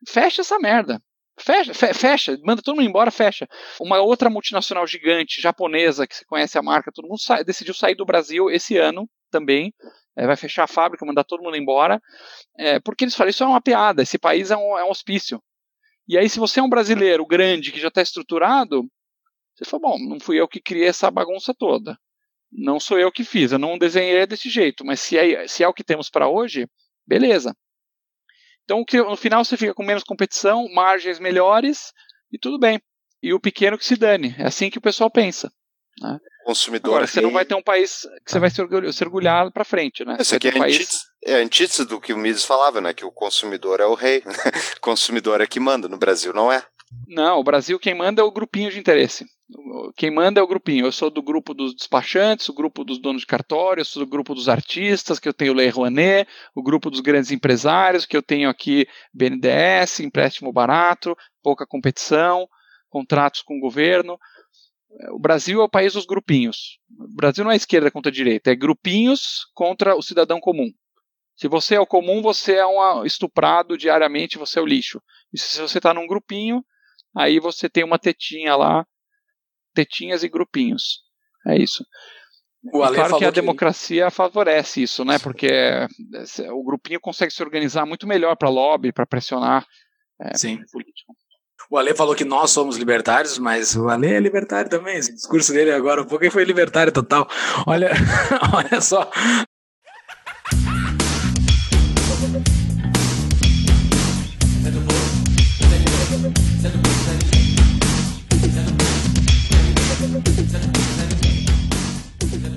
Fecha essa merda. Fecha, fe- fecha, manda todo mundo embora, fecha. Uma outra multinacional gigante, japonesa, que você conhece a marca, todo mundo sa- decidiu sair do Brasil esse ano também. É, vai fechar a fábrica, mandar todo mundo embora. É, porque eles falam, isso é uma piada, esse país é um, é um hospício. E aí, se você é um brasileiro grande que já está estruturado, você fala, bom, não fui eu que criei essa bagunça toda. Não sou eu que fiz, eu não desenhei desse jeito, mas se é, se é o que temos para hoje, beleza. Então, no final, você fica com menos competição, margens melhores e tudo bem. E o pequeno que se dane. É assim que o pessoal pensa. Consumidor. Agora, você não vai ter um país que você vai se orgulhar, se orgulhar para frente, né? Isso aqui é um a país- antítese, é antítese do que o Mises falava, né? Que o consumidor é o rei. o consumidor é que manda. No Brasil não é. Não, o Brasil quem manda é o grupinho de interesse. Quem manda é o grupinho. Eu sou do grupo dos despachantes, o grupo dos donos de cartório, eu sou do grupo dos artistas, que eu tenho Lei Rouanet, o grupo dos grandes empresários, que eu tenho aqui BNDES, empréstimo barato, pouca competição, contratos com o governo. O Brasil é o país dos grupinhos. O Brasil não é esquerda contra a direita, é grupinhos contra o cidadão comum. Se você é o comum, você é um estuprado diariamente, você é o lixo. E se você está num grupinho, aí você tem uma tetinha lá, tetinhas e grupinhos. É isso. O Ale claro que a democracia favorece isso, né? Porque é, o grupinho consegue se organizar muito melhor para lobby, para pressionar é, Sim. político. O Ale falou que nós somos libertários, mas o Ale é libertário também. Esse discurso dele agora, um pouco foi libertário total. Olha, olha só.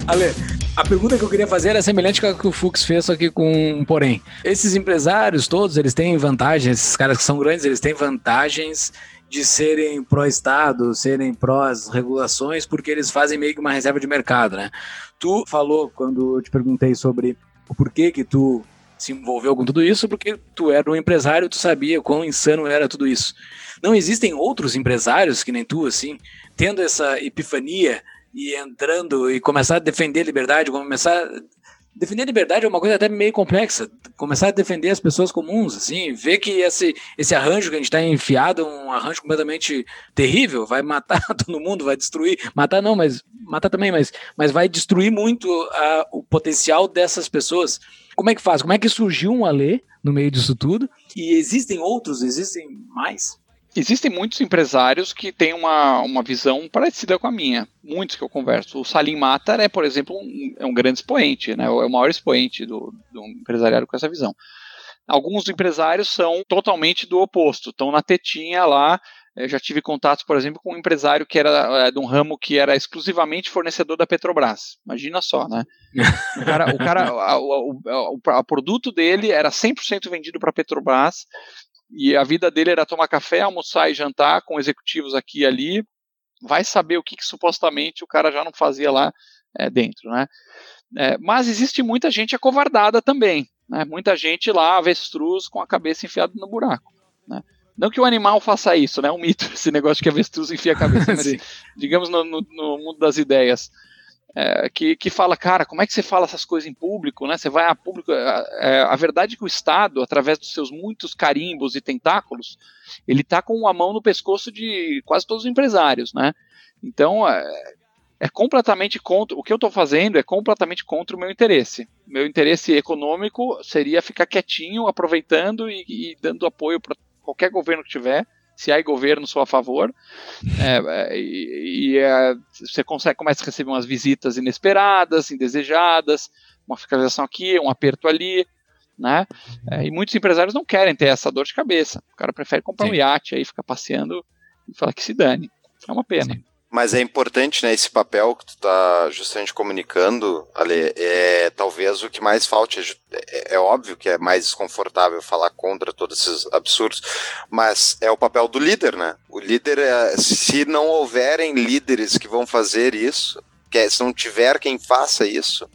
Ale, a pergunta que eu queria fazer era semelhante com a que o Fux fez, só que com um porém. Esses empresários todos, eles têm vantagens, esses caras que são grandes, eles têm vantagens de serem pró-Estado, serem pró-regulações, porque eles fazem meio que uma reserva de mercado, né? Tu falou, quando eu te perguntei sobre o porquê que tu se envolveu com tudo isso, porque tu era um empresário, tu sabia quão insano era tudo isso. Não existem outros empresários que nem tu, assim, tendo essa epifania e entrando e começar a defender a liberdade, começar defender a liberdade é uma coisa até meio complexa. Começar a defender as pessoas comuns, assim, ver que esse, esse arranjo que a gente está enfiado é um arranjo completamente terrível, vai matar todo mundo, vai destruir. Matar não, mas matar também, mas, mas vai destruir muito a, o potencial dessas pessoas. Como é que faz? Como é que surgiu um Alê no meio disso tudo? E existem outros, existem mais? Existem muitos empresários que têm uma, uma visão parecida com a minha. Muitos que eu converso. O Salim Matar é, por exemplo, um, é um grande expoente, né? é o maior expoente do, do empresariado com essa visão. Alguns empresários são totalmente do oposto, estão na tetinha lá. Eu já tive contatos, por exemplo, com um empresário que era é, de um ramo que era exclusivamente fornecedor da Petrobras. Imagina só, né? O cara, o, cara a, o, o, o produto dele era 100% vendido para a Petrobras e a vida dele era tomar café, almoçar e jantar com executivos aqui e ali. Vai saber o que, que supostamente o cara já não fazia lá é, dentro, né? É, mas existe muita gente acovardada também, né? Muita gente lá, avestruz, com a cabeça enfiada no buraco, né? Não que o animal faça isso, né? É um mito esse negócio de que avestruz enfia a cabeça, mas, digamos no, no, no mundo das ideias é, que, que fala, cara, como é que você fala essas coisas em público, né? Você vai a público. É, é, a verdade é que o Estado, através dos seus muitos carimbos e tentáculos, ele está com a mão no pescoço de quase todos os empresários, né? Então, é, é completamente contra. O que eu estou fazendo é completamente contra o meu interesse. Meu interesse econômico seria ficar quietinho, aproveitando e, e dando apoio para qualquer governo que tiver se há governo sou a favor, é, é, e, e é, você consegue, começa a receber umas visitas inesperadas, indesejadas, uma fiscalização aqui, um aperto ali, né? É, e muitos empresários não querem ter essa dor de cabeça. O cara prefere comprar Sim. um iate aí, ficar passeando e falar que se dane. É uma pena. Sim. Mas é importante, né, esse papel que tu tá justamente comunicando, Ale, é talvez o que mais falte. É, é, é, óbvio que é mais desconfortável falar contra todos esses absurdos, mas é o papel do líder, né? O líder, é, se não houverem líderes que vão fazer isso, que é, se não tiver quem faça isso,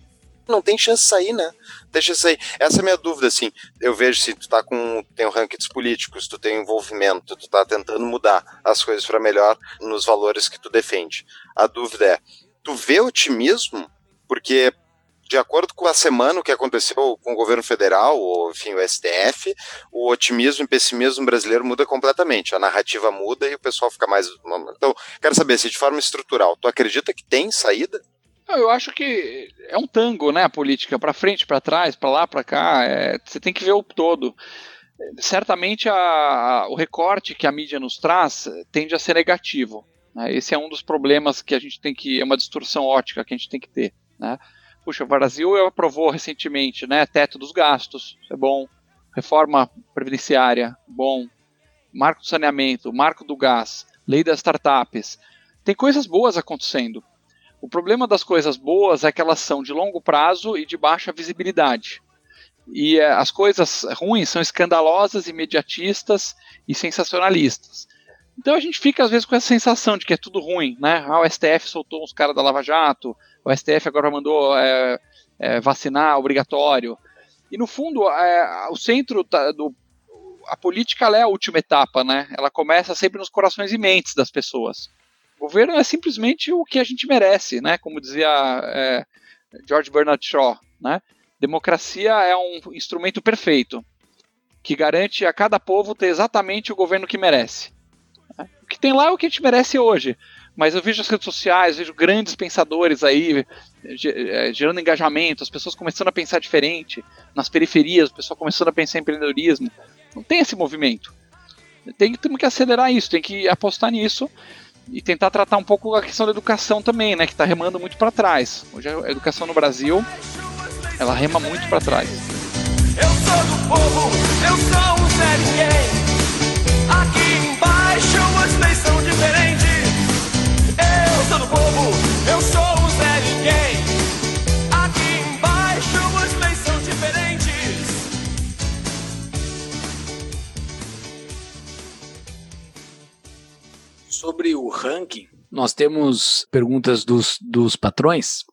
não tem chance de sair, né? Deixa isso aí. Essa é a minha dúvida, assim. Eu vejo se tu tá com. tem rankings políticos, tu tem envolvimento, tu tá tentando mudar as coisas para melhor nos valores que tu defende. A dúvida é: tu vê otimismo? Porque, de acordo com a semana que aconteceu com o governo federal, ou enfim, o STF, o otimismo e pessimismo brasileiro muda completamente. A narrativa muda e o pessoal fica mais. Então, quero saber se de forma estrutural, tu acredita que tem saída? Eu acho que é um tango, né? A política, para frente, para trás, para lá, para cá. É, você tem que ver o todo. Certamente a, a, o recorte que a mídia nos traz tende a ser negativo. Né? Esse é um dos problemas que a gente tem que. É uma distorção ótica que a gente tem que ter. Né? Puxa, o Brasil aprovou recentemente, né? Teto dos gastos, é bom. Reforma previdenciária, bom. Marco do saneamento, marco do gás, lei das startups. Tem coisas boas acontecendo. O problema das coisas boas é que elas são de longo prazo e de baixa visibilidade. E é, as coisas ruins são escandalosas, imediatistas e sensacionalistas. Então a gente fica às vezes com essa sensação de que é tudo ruim, né? Ah, o STF soltou uns caras da Lava Jato, o STF agora mandou é, é, vacinar obrigatório. E no fundo, é, o centro tá, do a política é a última etapa, né? Ela começa sempre nos corações e mentes das pessoas. Governo é simplesmente o que a gente merece, né? Como dizia é, George Bernard Shaw, né? Democracia é um instrumento perfeito que garante a cada povo ter exatamente o governo que merece. O que tem lá é o que a gente merece hoje. Mas eu vejo as redes sociais, vejo grandes pensadores aí é, gerando engajamento, as pessoas começando a pensar diferente. Nas periferias, o pessoal começando a pensar em empreendedorismo. Não tem esse movimento. Tem, temos que acelerar isso, tem que apostar nisso e tentar tratar um pouco a questão da educação também, né, que está remando muito para trás. Hoje a educação no Brasil, ela rema muito para trás. Eu sou do povo, eu sou um Zé Ninguém. Sobre o ranking, nós temos perguntas dos, dos patrões.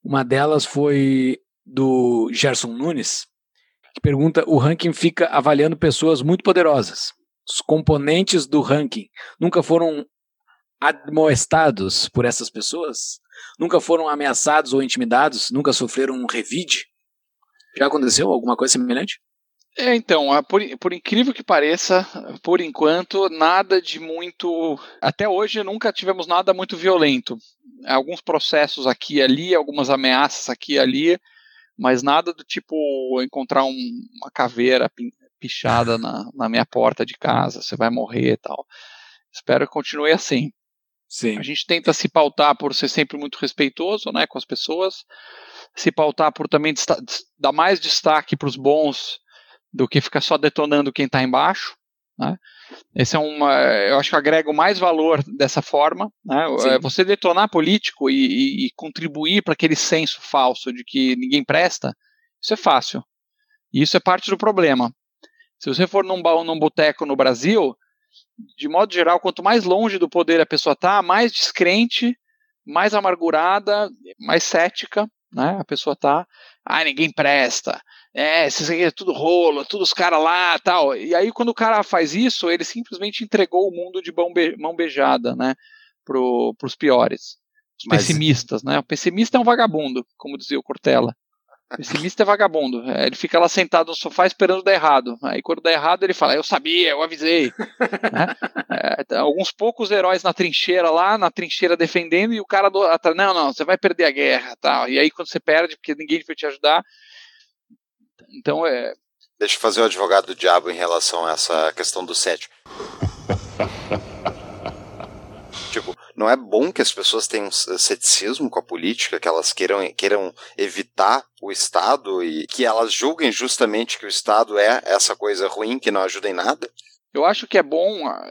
Uma delas foi do Gerson Nunes, que pergunta: o ranking fica avaliando pessoas muito poderosas. Os componentes do ranking nunca foram admoestados por essas pessoas? Nunca foram ameaçados ou intimidados? Nunca sofreram um revide? Já aconteceu alguma coisa semelhante? É, então, por, por, incrível que pareça, por enquanto, nada de muito. Até hoje nunca tivemos nada muito violento. Alguns processos aqui e ali, algumas ameaças aqui e ali, mas nada do tipo encontrar um, uma caveira pichada na, na minha porta de casa, você vai morrer e tal. Espero que continue assim. Sim. A gente tenta se pautar por ser sempre muito respeitoso né, com as pessoas, se pautar por também dar mais destaque para os bons do que ficar só detonando quem está embaixo. Né? Esse é uma, eu acho que agrega mais valor dessa forma. Né? É, você detonar político e, e, e contribuir para aquele senso falso de que ninguém presta, isso é fácil. E isso é parte do problema. Se você for num, num boteco no Brasil, de modo geral, quanto mais longe do poder a pessoa está, mais descrente, mais amargurada, mais cética né, a pessoa está. Ah, ninguém presta é, isso aqui é tudo rolo, tudo os caras lá tal. E aí, quando o cara faz isso, ele simplesmente entregou o mundo de mão beijada, né? Pro, pros piores. Os Mas... pessimistas, né? O pessimista é um vagabundo, como dizia o Cortella. Pessimista é vagabundo. É, ele fica lá sentado no sofá esperando dar errado. Aí quando dá errado, ele fala, eu sabia, eu avisei. né? é, alguns poucos heróis na trincheira lá, na trincheira defendendo, e o cara do não, não, você vai perder a guerra. tal. E aí quando você perde, porque ninguém vai te ajudar, então é. Deixa eu fazer o advogado do diabo em relação a essa questão do cético. tipo, não é bom que as pessoas tenham ceticismo com a política, que elas queiram, queiram evitar o Estado e que elas julguem justamente que o Estado é essa coisa ruim que não ajuda em nada? Eu acho que é bom ah,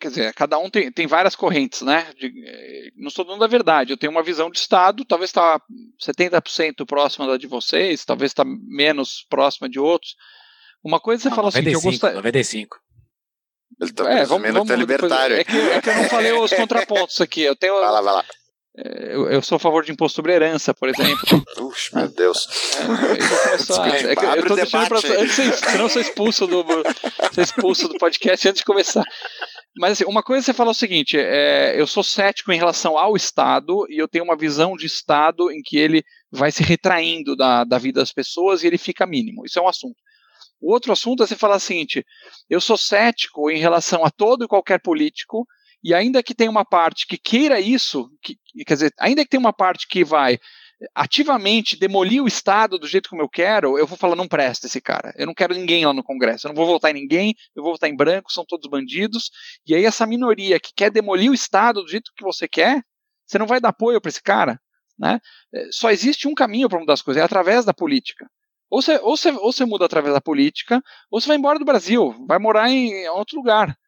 quer dizer, cada um tem, tem várias correntes, né? De, eh, não estou dando a verdade, eu tenho uma visão de Estado, talvez está 70% próxima da de vocês, talvez está menos próxima de outros. Uma coisa você não, fala 95, assim, que eu gostaria... 95. Ele está é, vamos, vamos, é libertário. É que, é que, eu não falei os contrapontos aqui. Eu tenho. Vai lá, vai lá. É, eu, eu, sou a favor de imposto sobre herança, por exemplo. Puxa, meu Deus. É. É que eu tô deixando pra. Antes, senão eu sou expulso do, sou expulso do podcast antes de começar. Mas assim, uma coisa você fala o seguinte: é, eu sou cético em relação ao Estado e eu tenho uma visão de Estado em que ele vai se retraindo da, da vida das pessoas e ele fica mínimo. Isso é um assunto. O outro assunto é você falar o seguinte: eu sou cético em relação a todo e qualquer político e ainda que tenha uma parte que queira isso, que, quer dizer, ainda que tenha uma parte que vai ativamente demolir o Estado do jeito como eu quero, eu vou falar, não presta esse cara. Eu não quero ninguém lá no Congresso. Eu não vou votar em ninguém, eu vou votar em branco, são todos bandidos. E aí essa minoria que quer demolir o Estado do jeito que você quer, você não vai dar apoio para esse cara. Né? É, só existe um caminho para mudar as coisas, é através da política. Ou você, ou, você, ou você muda através da política, ou você vai embora do Brasil, vai morar em outro lugar.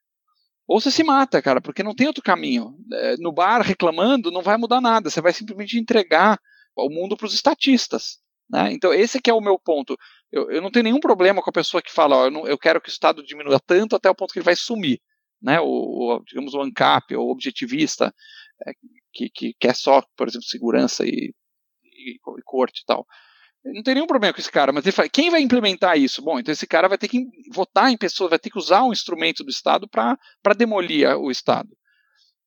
Ou você se mata, cara, porque não tem outro caminho. É, no bar reclamando não vai mudar nada, você vai simplesmente entregar o mundo para os estatistas. Né? Então, esse que é o meu ponto. Eu, eu, não tenho nenhum problema com a pessoa que fala, ó, eu, não, eu, quero que o Estado diminua tanto até o ponto que ele vai sumir. Né? O, o digamos, o ANCAP, o objetivista, é, que, que quer só, por exemplo, segurança e, e, e corte e tal. Não tem nenhum problema com esse cara, mas ele fala, quem vai implementar isso? Bom, então esse cara vai ter que votar em pessoas, vai ter que usar um instrumento do Estado para demolir o Estado.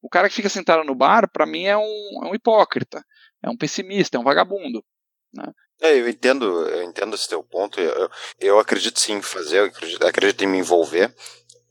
O cara que fica sentado no bar, para mim, é um, é um hipócrita, é um pessimista, é um vagabundo. Né? É, eu entendo, eu entendo esse teu ponto. Eu, eu acredito sim em fazer, eu acredito, acredito em me envolver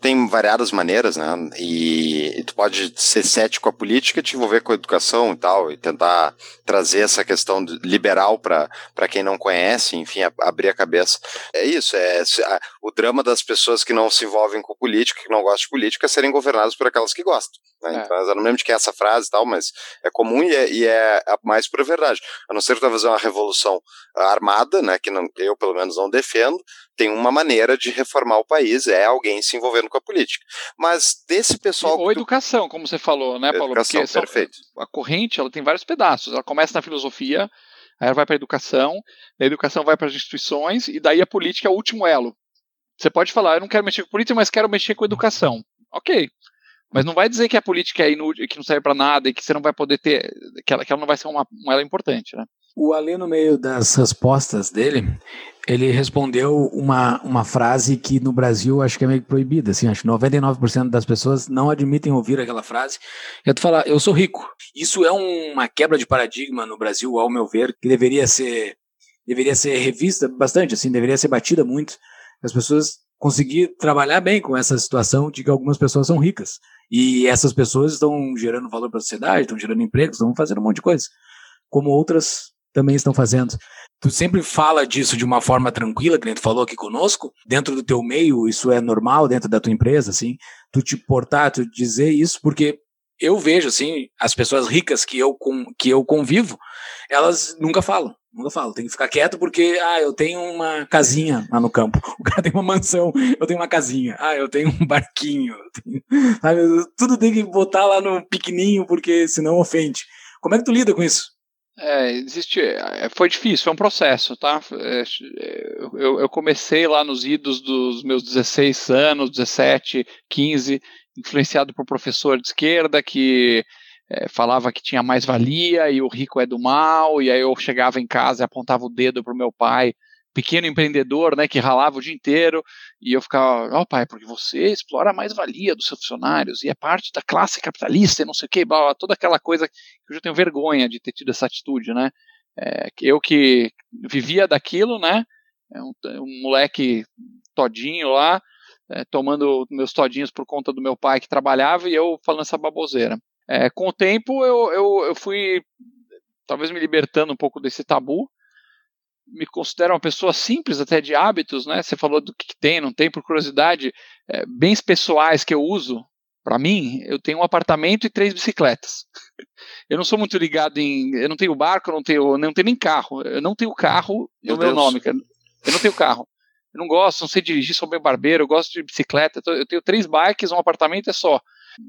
tem variadas maneiras, né? E, e, tu pode ser cético com a política, te envolver com a educação e tal, e tentar trazer essa questão liberal para quem não conhece, enfim, a, abrir a cabeça. É isso, é a, o drama das pessoas que não se envolvem com política, que não gostam de política, é serem governadas por aquelas que gostam. Né? É. Então, eu não lembro de quem é essa frase e tal, mas é comum e é, e é a mais pura verdade. A não ser que tu vai fazer uma revolução armada, né, que não, eu pelo menos não defendo, tem uma maneira de reformar o país, é alguém se envolvendo com a política. Mas desse pessoal. Ou educação, tu... como você falou, né, Paulo? Educação, Porque perfeito. a corrente ela tem vários pedaços. Ela começa na filosofia, aí ela vai para a educação, da educação vai para as instituições, e daí a política é o último elo. Você pode falar, eu não quero mexer com política, mas quero mexer com educação. Ok. Mas não vai dizer que a política é inútil, que não serve para nada e que você não vai poder ter, que ela, que ela não vai ser uma moeda importante, né? O Alê, no meio das respostas dele, ele respondeu uma, uma frase que no Brasil acho que é meio proibida, assim, acho que 99% das pessoas não admitem ouvir aquela frase. É tu falar, eu sou rico. Isso é uma quebra de paradigma no Brasil, ao meu ver, que deveria ser deveria ser revista bastante, assim, deveria ser batida muito. As pessoas conseguir trabalhar bem com essa situação de que algumas pessoas são ricas. E essas pessoas estão gerando valor para a sociedade, estão gerando empregos, estão fazendo um monte de coisa. Como outras também estão fazendo. Tu sempre fala disso de uma forma tranquila, que nem tu falou aqui conosco, dentro do teu meio, isso é normal dentro da tua empresa, assim, tu te portar, tu dizer isso, porque eu vejo, assim, as pessoas ricas que eu, com, que eu convivo, elas nunca falam, nunca falam, tem que ficar quieto porque, ah, eu tenho uma casinha lá no campo, o cara tem uma mansão, eu tenho uma casinha, ah, eu tenho um barquinho, tenho, sabe, tudo tem que botar lá no pequenininho porque senão ofende. Como é que tu lida com isso? É, existe, é, foi difícil, foi um processo, tá? É, eu, eu, comecei lá nos idos dos meus 16 anos, 17, 15, influenciado por professor de esquerda que é, falava que tinha mais valia e o rico é do mal, e aí eu chegava em casa e apontava o dedo pro meu pai pequeno empreendedor, né, que ralava o dia inteiro, e eu ficava, ó oh, pai, porque você explora a mais-valia dos seus funcionários, e é parte da classe capitalista, e não sei o que, toda aquela coisa que eu já tenho vergonha de ter tido essa atitude, né, é, eu que vivia daquilo, né, é um, um moleque todinho lá, é, tomando meus todinhos por conta do meu pai que trabalhava, e eu falando essa baboseira. É, com o tempo eu, eu, eu fui talvez me libertando um pouco desse tabu, me considero uma pessoa simples até de hábitos, né? Você falou do que tem, não tem, por curiosidade, é, bens pessoais que eu uso. Para mim, eu tenho um apartamento e três bicicletas. Eu não sou muito ligado em, eu não tenho barco, eu não tenho, não tenho nem carro. Eu não tenho carro, o meu nome, cara. Eu não tenho carro. Eu não gosto, não sei dirigir, sou bem barbeiro, eu gosto de bicicleta. Eu tenho três bikes, um apartamento é só.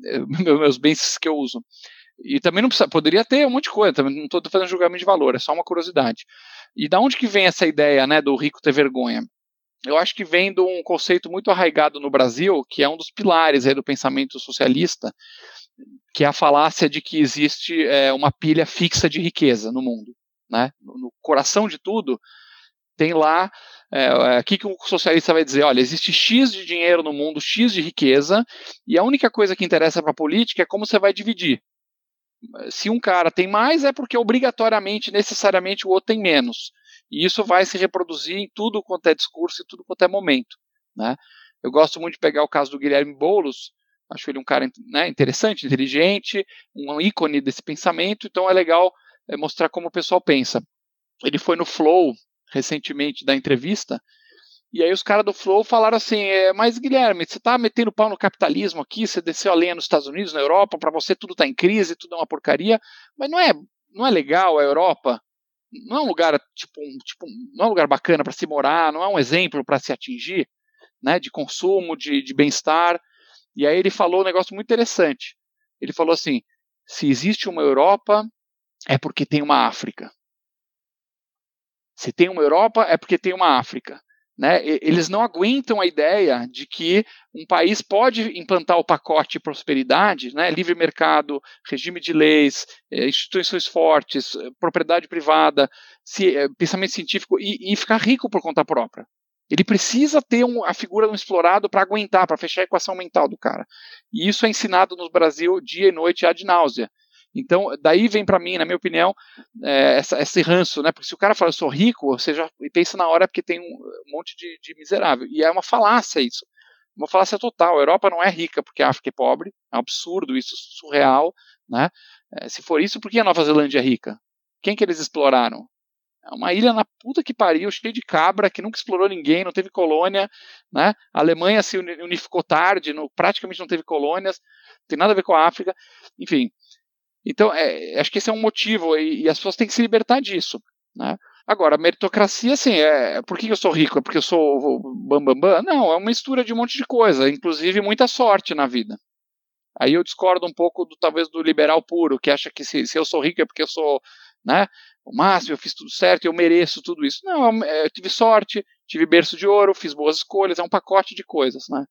É, meus bens que eu uso. E também não precisa, poderia ter um monte de coisa, também não estou fazendo julgamento de valor, é só uma curiosidade. E da onde que vem essa ideia, né, do rico ter vergonha? Eu acho que vem de um conceito muito arraigado no Brasil, que é um dos pilares aí do pensamento socialista, que é a falácia de que existe é, uma pilha fixa de riqueza no mundo. Né? No coração de tudo, tem lá é, é, o que, um socialista vai dizer? Olha, existe X de dinheiro no mundo, X de riqueza, e a única coisa que interessa para a política é como você vai dividir se um cara tem mais, é porque obrigatoriamente, necessariamente, o outro tem menos. E isso vai se reproduzir em tudo quanto é discurso e tudo quanto é momento. Né? Eu gosto muito de pegar o caso do Guilherme Boulos, acho ele um cara né, interessante, inteligente, um ícone desse pensamento, então é legal é, mostrar como o pessoal pensa. Ele foi no Flow recentemente da entrevista e aí os caras do Flow falaram assim, é, mas Guilherme, você tá metendo pau no capitalismo aqui, você desceu a lenha nos Estados Unidos, na Europa, para você tudo tá em crise, tudo é uma porcaria, mas não é, não é legal a Europa? Não é um lugar tipo, um, tipo não é um lugar bacana para se morar, não é um exemplo para se atingir, né, de consumo, de, de bem-estar. E aí ele falou um negócio muito interessante. Ele falou assim: se existe uma Europa, é porque tem uma África. Se tem uma Europa, é porque tem uma África. Né, eles não aguentam a ideia de que um país pode implantar o pacote de prosperidade, né, livre mercado, regime de leis, eh, instituições fortes, eh, propriedade privada, eh, pensamento científico e, e, ficar rico por conta própria. Ele precisa ter um, a figura do explorado para aguentar, para fechar a equação mental do cara. E isso é ensinado no Brasil dia e noite ad náusea. Então, daí vem para mim, na minha opinião, é, essa, esse ranço, né? Porque se o cara fala, eu sou rico, você já pensa na hora porque tem um monte de, de miserável. E é uma falácia isso. Uma falácia total. A Europa não é rica porque a África é pobre. É um absurdo isso, surreal, né? É, se for isso, por que a Nova Zelândia é rica? Quem que eles exploraram? É uma ilha na puta que pariu, cheia de cabra, que nunca explorou ninguém, não teve colônia, né? A Alemanha se unificou tarde, no, praticamente não teve colônias, não tem nada a ver com a África. Enfim, então, é, acho que esse é um motivo e, e, as pessoas têm que se libertar disso. Né? Agora, meritocracia, assim, é, por que eu sou rico? É porque eu sou bambambam? Bam, bam? Não, é uma mistura de um monte de coisa, inclusive muita sorte na vida. Aí eu discordo um pouco, do, talvez, do liberal puro, que acha que se, se eu sou rico é porque eu sou né, o máximo, eu fiz tudo certo, eu mereço tudo isso. Não, é, eu tive sorte, tive berço de ouro, fiz boas escolhas, é um pacote de coisas. Né?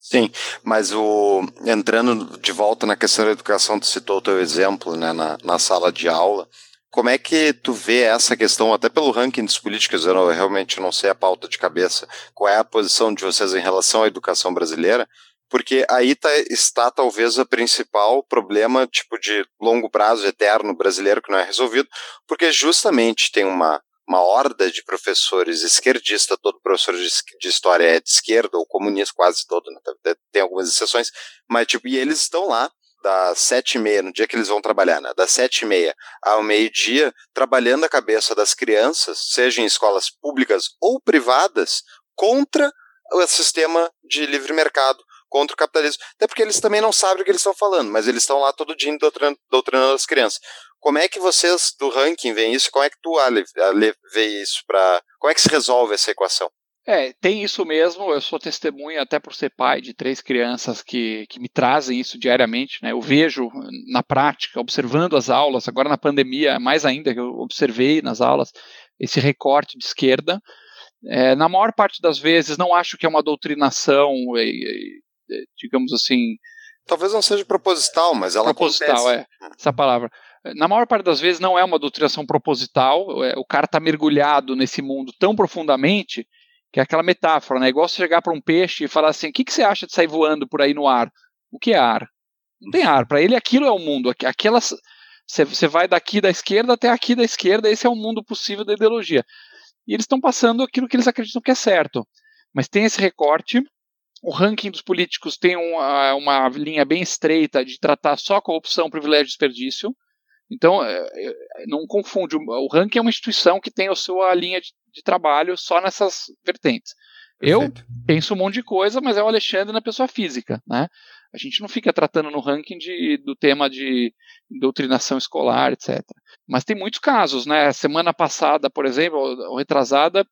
Sim, mas o entrando de volta na questão da educação, tu citou o teu exemplo né, na, na sala de aula. Como é que tu vê essa questão, até pelo ranking dos políticos, eu, não, eu realmente não sei a pauta de cabeça, qual é a posição de vocês em relação à educação brasileira? Porque aí tá, está talvez o principal problema, tipo, de longo prazo, eterno, brasileiro, que não é resolvido, porque justamente tem uma uma horda de professores esquerdista, todo professor de, de, história é de esquerda, ou comunista, quase todo, né? tem algumas exceções, mas tipo, e eles estão lá das sete e meia, no dia que eles vão trabalhar, né? das sete e meia ao meio-dia, trabalhando a cabeça das crianças, seja em escolas públicas ou privadas, contra o sistema de livre mercado, contra o capitalismo. Até porque eles também não sabem o que eles estão falando, mas eles estão lá todo dia doutrinando, doutrinando as crianças. Como é que vocês do ranking veem isso? Como é que tu, Ale, Ale vê isso? Pra... Como é que se resolve essa equação? É, tem isso mesmo. Eu sou testemunha, até por ser pai de três crianças que, que me trazem isso diariamente. Né? Eu vejo na prática, observando as aulas, agora na pandemia, mais ainda, que eu observei nas aulas esse recorte de esquerda. É, na maior parte das vezes, não acho que é uma doutrinação, é, é, digamos assim. Talvez não seja proposital, mas ela proposital, acontece. é essa palavra na maior parte das vezes não é uma doutrinação proposital, é, o cara está mergulhado nesse mundo tão profundamente que é aquela metáfora, né? Igual você chegar para um peixe e falar assim: o que, que você acha de sair voando por aí no ar? O que é ar? Não tem ar. Para ele aquilo é o mundo. Aquelas, você vai daqui da esquerda até aqui da esquerda, esse é o mundo possível da ideologia. E eles estão passando aquilo que eles acreditam que é certo. Mas tem esse recorte. O ranking dos políticos tem uma, uma linha bem estreita de tratar só corrupção, privilégio e desperdício. Então, é, é, não confunde. O ranking é uma instituição que tem a sua linha de, de trabalho só nessas vertentes. Perfeito. Eu penso um monte de coisa, mas é o Alexandre na pessoa física, né? A gente não fica tratando no ranking de, do tema de doutrinação escolar, etc. Mas tem muitos casos, né? Semana passada, por exemplo, ou retrasada,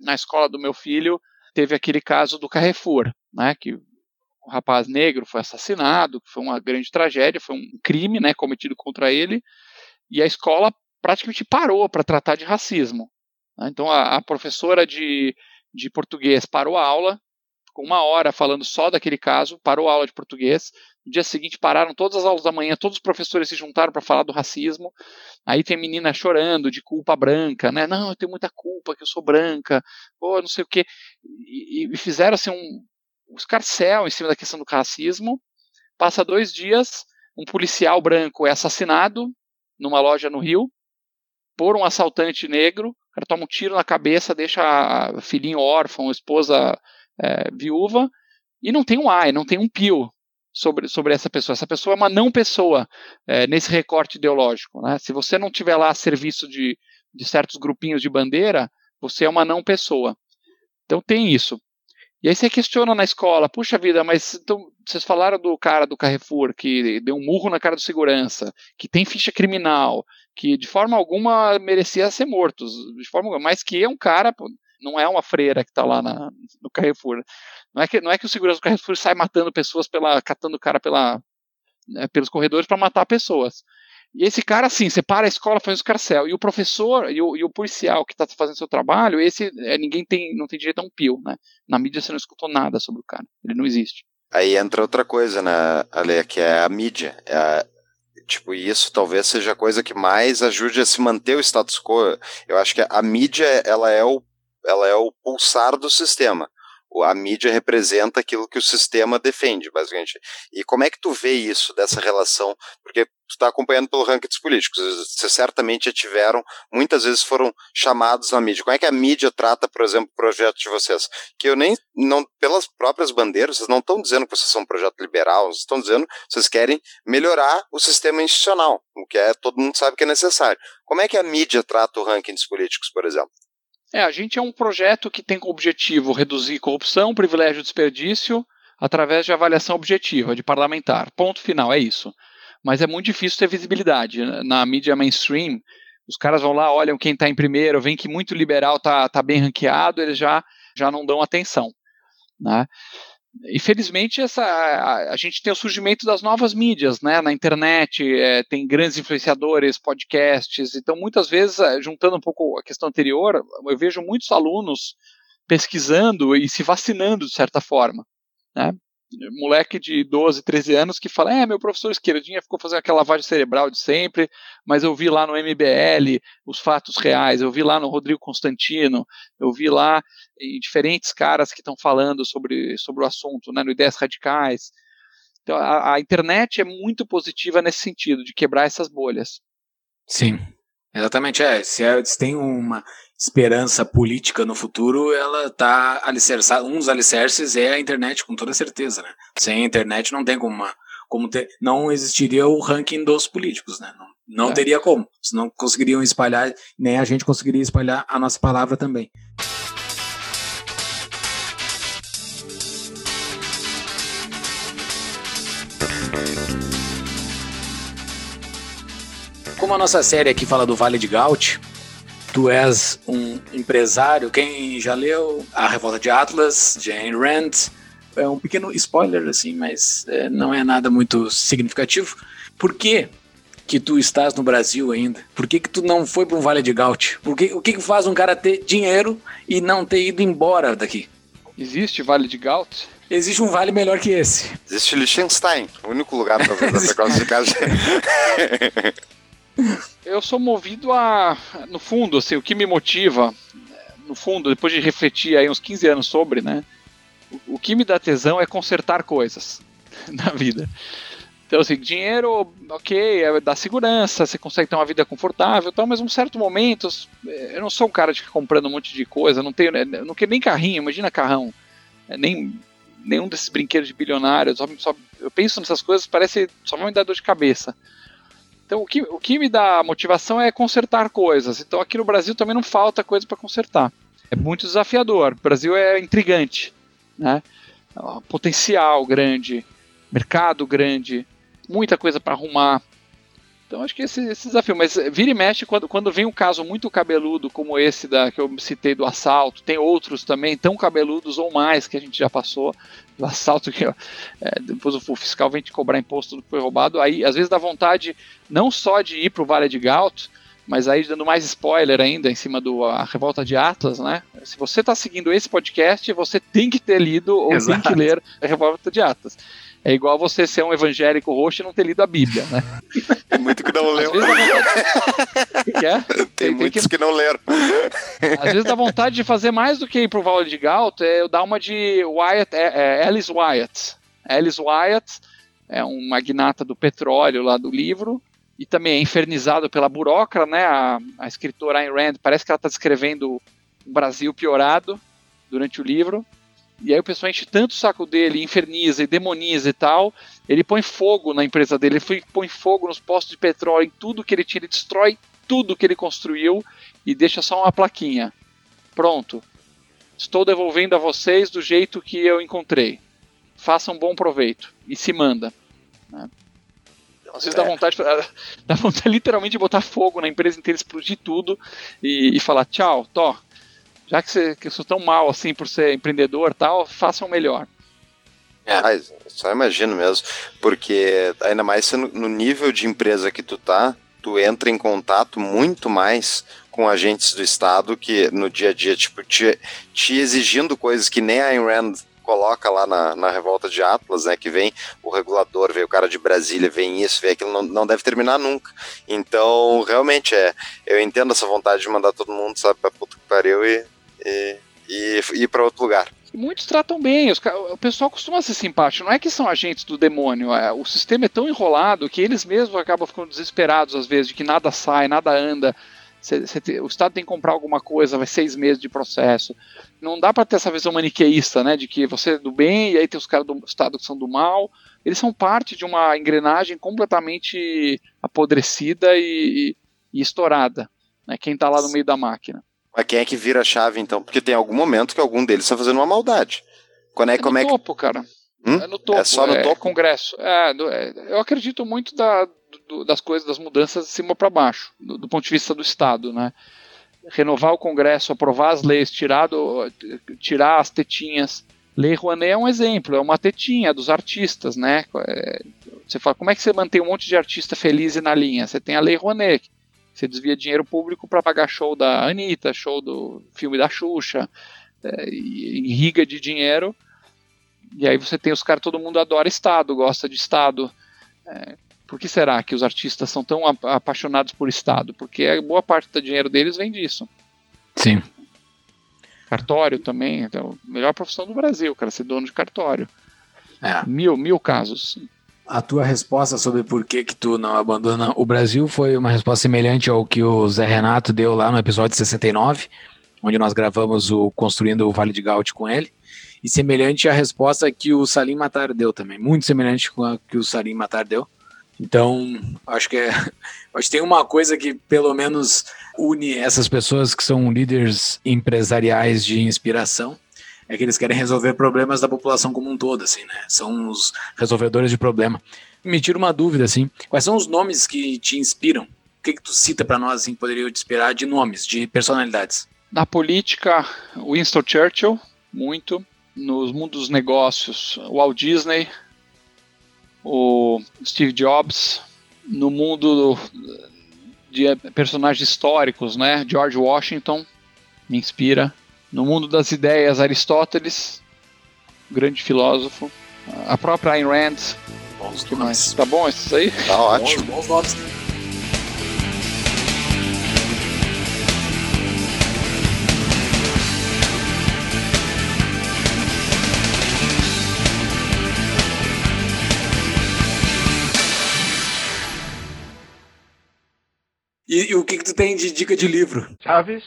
na escola do meu filho, teve aquele caso do Carrefour, né? Que um rapaz negro foi assassinado, foi uma grande tragédia, foi um crime né, cometido contra ele, e a escola praticamente parou para tratar de racismo. Né? Então a, a, professora de, de português parou a aula, ficou uma hora falando só daquele caso, parou a aula de português. No dia seguinte pararam todas as aulas da manhã, todos os professores se juntaram para falar do racismo. Aí tem menina chorando de culpa branca, né? Não, eu tenho muita culpa que eu sou branca, ou não sei o quê. E, e fizeram assim um, escarcel em cima da questão do racismo. Passa dois dias, um policial branco é assassinado numa loja no Rio por um assaltante negro. O cara toma um tiro na cabeça, deixa a filhinho órfão, esposa é, viúva, e não tem um ai, não tem um pio sobre, sobre essa pessoa. Essa pessoa é uma não pessoa é, nesse recorte ideológico. Né? Se você não tiver lá a serviço de, de certos grupinhos de bandeira, você é uma não pessoa. Então tem isso. E aí você questiona na escola, puxa vida, mas então, vocês falaram do cara do Carrefour que deu um murro na cara do segurança, que tem ficha criminal, que de forma alguma merecia ser morto, de forma alguma, mas que é um cara, não é uma freira que está lá na, no Carrefour. Não é, que, não é que o segurança do Carrefour sai matando pessoas, pela, catando o cara pela, né, pelos corredores para matar pessoas. E esse cara, assim, separa a escola, faz o escarcel. E o professor e o, e o policial que está fazendo seu trabalho, esse é, ninguém tem, não tem direito a um pio, né? Na mídia você não escutou nada sobre o cara. Ele não existe. Aí entra outra coisa, né, Ale, que é a mídia. É a, tipo, isso talvez seja a coisa que mais ajude a se manter o status quo. Eu acho que a mídia, ela é o, ela é o pulsar do sistema a mídia representa aquilo que o sistema defende, basicamente. E como é que tu vê isso, dessa relação? Porque tu está acompanhando pelo ranking dos políticos, vocês certamente já tiveram, muitas vezes foram chamados na mídia. Como é que a mídia trata, por exemplo, o projeto de vocês? Que eu nem, não, pelas próprias bandeiras, vocês não estão dizendo que vocês são um projeto liberal, vocês estão dizendo que vocês querem melhorar o sistema institucional, o que é, todo mundo sabe que é necessário. Como é que a mídia trata o ranking dos políticos, por exemplo? É, a gente é um projeto que tem como objetivo reduzir corrupção, privilégio e desperdício através de avaliação objetiva de parlamentar. Ponto final, é isso. Mas é muito difícil ter visibilidade. Na mídia mainstream, os caras vão lá, olham quem está em primeiro, veem que muito liberal está tá bem ranqueado, eles já, já não dão atenção. Né? Infelizmente, essa, a, a, gente tem o surgimento das novas mídias, né? Na internet, é, tem grandes influenciadores, podcasts. Então, muitas vezes, é, juntando um pouco a questão anterior, eu vejo muitos alunos pesquisando e se vacinando de certa forma. Né? Moleque de 12, 13 anos que fala: É, meu professor esquerdinha ficou fazendo aquela lavagem cerebral de sempre, mas eu vi lá no MBL os fatos reais, eu vi lá no Rodrigo Constantino, eu vi lá em diferentes caras que estão falando sobre, sobre o assunto, né, no Ideias Radicais. Então a, a internet é muito positiva nesse sentido, de quebrar essas bolhas. Sim, exatamente. É, se, é, se tem uma esperança política no futuro, ela está alicerçada. Um dos alicerces é a internet, com toda certeza, né? Sem a internet não tem como, uma, como ter, não existiria o ranking dos políticos, né? Não, não é. teria como. Se não conseguiriam espalhar, nem a gente conseguiria espalhar a nossa palavra também. Como a nossa série aqui fala do Vale de Gaut, Tu és um empresário. Quem já leu A Revolta de Atlas, Jane Rand, é um pequeno spoiler, assim, mas é, não é nada muito significativo. Por que que tu estás no Brasil ainda? Por que que tu não foi para um Vale de Gaut? Por que, o que, que faz um cara ter dinheiro e não ter ido embora daqui? Existe Vale de Gaut? Existe um vale melhor que esse. Existe Liechtenstein, o único lugar para fazer essa classificação. Eu sou movido a, no fundo, assim, o que me motiva, no fundo, depois de refletir aí uns 15 anos sobre, né, o, que me dá tesão é consertar coisas na vida. Então, assim, dinheiro, ok, é, dá segurança, você consegue ter uma vida confortável tal, mas um certo momento, eu não sou um cara de ficar comprando um monte de coisa, não tenho, né, não quero nem carrinho, imagina carrão, é, nem nenhum desses brinquedos de bilionários, só, só, eu penso nessas coisas, parece, só vai me dar dor de cabeça. Então, o que, o que me dá motivação é consertar coisas. Então, aqui no Brasil também não falta coisa para consertar. É muito desafiador. O Brasil é intrigante, né? Potencial grande, mercado grande, muita coisa para arrumar. Então acho que esse, esse, desafio. Mas vira e mexe quando, quando vem um caso muito cabeludo como esse da que eu citei do assalto, tem outros também tão cabeludos ou mais que a gente já passou do assalto que é, depois o fiscal vem te cobrar imposto do que foi roubado, aí às vezes dá vontade não só de ir para o Vale de Galt, mas aí dando mais spoiler ainda em cima do a revolta de Atlas, né? Se você está seguindo esse podcast, você tem que ter lido ou Exato. tem que ler a revolta de Atlas. É igual você ser um evangélico roxo e não ter lido a Bíblia, né? Tem muito que não leu. que é? Tem, tem, muitos que... que... não leram. Às vezes dá vontade de fazer mais do que ir pro Vale de Galt, é eu dar uma de Wyatt, é, é Alice Wyatt. Alice Wyatt é um magnata do petróleo lá do livro, e também é infernizado pela burocra, né? A, a escritora Ayn Rand parece que ela está descrevendo um Brasil piorado durante o livro. E aí o pessoal enche tanto o saco dele, inferniza e demoniza e tal. Ele põe fogo na empresa dele, ele põe fogo nos postos de petróleo, em tudo que ele tinha, ele destrói tudo que ele construiu e deixa só uma plaquinha. Pronto. Estou devolvendo a vocês do jeito que eu encontrei. Façam um bom proveito. E se manda. Né? Às vezes é. dá vontade, dá vontade literalmente de botar fogo na empresa inteira, explodir tudo e, e falar tchau, tó, já que, você, que sou tão mal assim por ser empreendedor tal, façam melhor. É. Só imagino mesmo, porque ainda mais no nível de empresa que tu tá, tu entra em contato muito mais com agentes do Estado que no dia a dia, tipo, te, te exigindo coisas que nem a Ayn Rand coloca lá na, na revolta de Atlas, né, que vem o regulador, vem o cara de Brasília, vem isso, vem aquilo, não, não deve terminar nunca. Então, realmente, é, eu entendo essa vontade de mandar todo mundo, sabe, pra puta que pariu e, e, e, ir para outro lugar. Muitos tratam bem, os, o pessoal costuma ser simpático, não é que são agentes do demônio, é, o sistema é tão enrolado que eles mesmos acabam ficando desesperados às vezes de que nada sai, nada anda. Cê, cê te, o Estado tem que comprar alguma coisa, vai seis meses de processo. Não dá para ter essa visão maniqueísta, né, de que você é do bem e aí tem os caras do Estado que são do mal. Eles são parte de uma engrenagem completamente apodrecida e, e, e estourada. Né, quem está lá no meio da máquina. Mas quem é que vira a chave, então? Porque tem algum momento que algum deles está fazendo uma maldade. Quando é, é como no é topo, cara. Hum? É no topo. É só no é topo? Congresso. É, é, eu acredito muito da, do, das coisas, das mudanças de cima para baixo, do, do, ponto de vista do Estado, né? Renovar o Congresso, aprovar as leis, tirar, do, tirar as tetinhas. Lei Rouanet é um exemplo, é uma tetinha dos artistas, né? É, você fala, como é que você mantém um monte de artista feliz e na linha? Você tem a Lei Rouanet, você desvia dinheiro público para pagar show da Anitta, show do filme da Xuxa, é, irriga de dinheiro E aí você tem os caras, todo mundo adora Estado, gosta de Estado. É, por que será que os artistas são tão apaixonados por Estado? Porque a boa parte do dinheiro deles vem disso. Sim. Cartório também, então, melhor profissão do Brasil, cara, ser dono de cartório. É. Mil, mil casos. A tua resposta sobre por que que tu não abandona o Brasil foi uma resposta semelhante ao que o Zé Renato deu lá no episódio 69, onde nós gravamos o Construindo o Vale de Gaut com ele, e semelhante à resposta que o Salim Matar deu também, muito semelhante com a que o Salim Matar deu. Então, acho que é, acho que tem uma coisa que pelo menos une essas pessoas que são líderes empresariais de inspiração, é que eles querem resolver problemas da população como um todo, assim, né? São os resolvedores de problema. Me tira uma dúvida, assim, quais são os nomes que te inspiram? O que, que tu cita para nós, assim, que poderia te inspirar de nomes, de personalidades? Na política, Winston Churchill, muito. Nos mundos dos negócios, Walt Disney, o Steve Jobs. No mundo de personagens históricos, né? George Washington me inspira. No mundo das ideias, Aristóteles, grande filósofo. A própria Ayn Rand. Bons que mais? Tá bom isso aí? Tá ótimo. Bons, bons nomes. E, e o que, que tu tem de dica de livro? Chaves,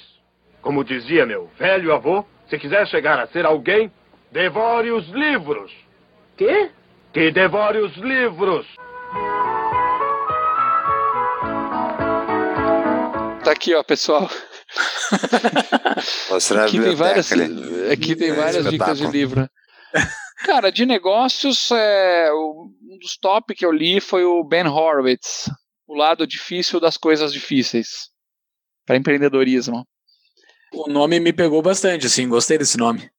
como dizia meu velho avô, se quiser chegar a ser alguém, devore os livros. Quê? Que devore os livros. Tá aqui, ó, pessoal. Aqui tem várias, ali. aqui tem É, várias dicas de livro. Cara, de negócios, é, um dos top que eu li foi o Ben Horowitz, O Lado Difícil das Coisas Difíceis, para empreendedorismo. O nome me pegou bastante, assim, gostei desse nome.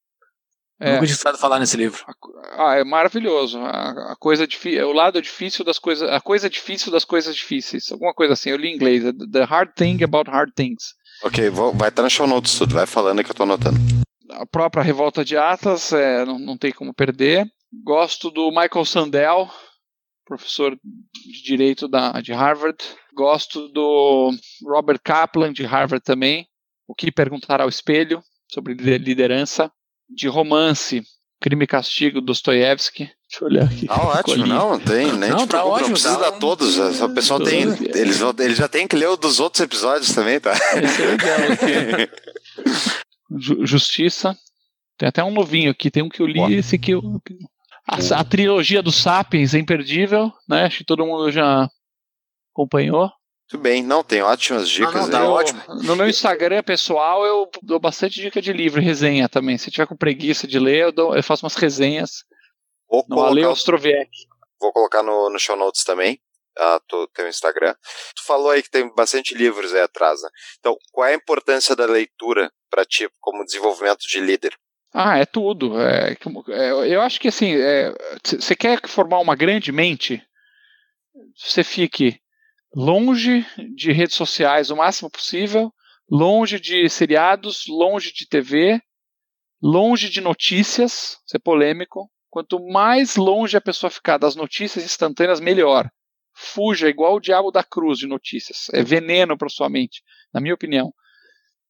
É. Nunca tinha escutado falar nesse livro. Ah, é maravilhoso. A, a coisa o lado difícil das coisas, a coisa difícil das coisas difíceis, alguma coisa assim. Eu li em inglês. The Hard Thing About Hard Things. Ok, vou, vai estar no show notes tudo, vai falando que eu tô anotando. A própria Revolta de Atlas, é, não, não tem como perder. Gosto do Michael Sandel, professor de direito da, de Harvard. Gosto do Robert Kaplan, de Harvard também. O que perguntar ao espelho sobre lider- liderança. De romance, Crime e Castigo, Dostoiévski. Deixa eu olhar aqui. Tá ótimo, Escolhi. não, tem, nem Não, te tá preocupa, ótimo, não precisa tá dar todos, é o pessoal tem, eles, vão- eles já tem que ler o dos outros episódios também, tá? Esse é legal aqui. Ju- Justiça. Tem até um novinho aqui, tem um que eu li, Ó. esse aqui eu. A, a trilogia do Sapiens é imperdível, né? Acho que todo mundo já acompanhou. Muito bem, não, tem ótimas dicas não, aí. tá Eu- ótimo. No meu Instagram pessoal, eu dou bastante dica de livro e resenha também. Se tiver com preguiça de ler, eu, dou- eu faço umas resenhas Vou no Ale colocar, Ostroviec. vou colocar no, no show notes também, ah, tu, teu Instagram. Tu falou aí que tem bastante livros aí atrás, né? Então, qual é a importância da leitura para ti como desenvolvimento de líder? Ah, é tudo. É, é, eu acho que assim, você quer formar uma grande mente, você fique longe de redes sociais o máximo possível, longe de seriados, longe de TV, longe de notícias, ser polêmico. Quanto mais longe a pessoa ficar das notícias instantâneas, melhor. Fuja igual o diabo da cruz de notícias. É veneno para sua mente, na minha opinião.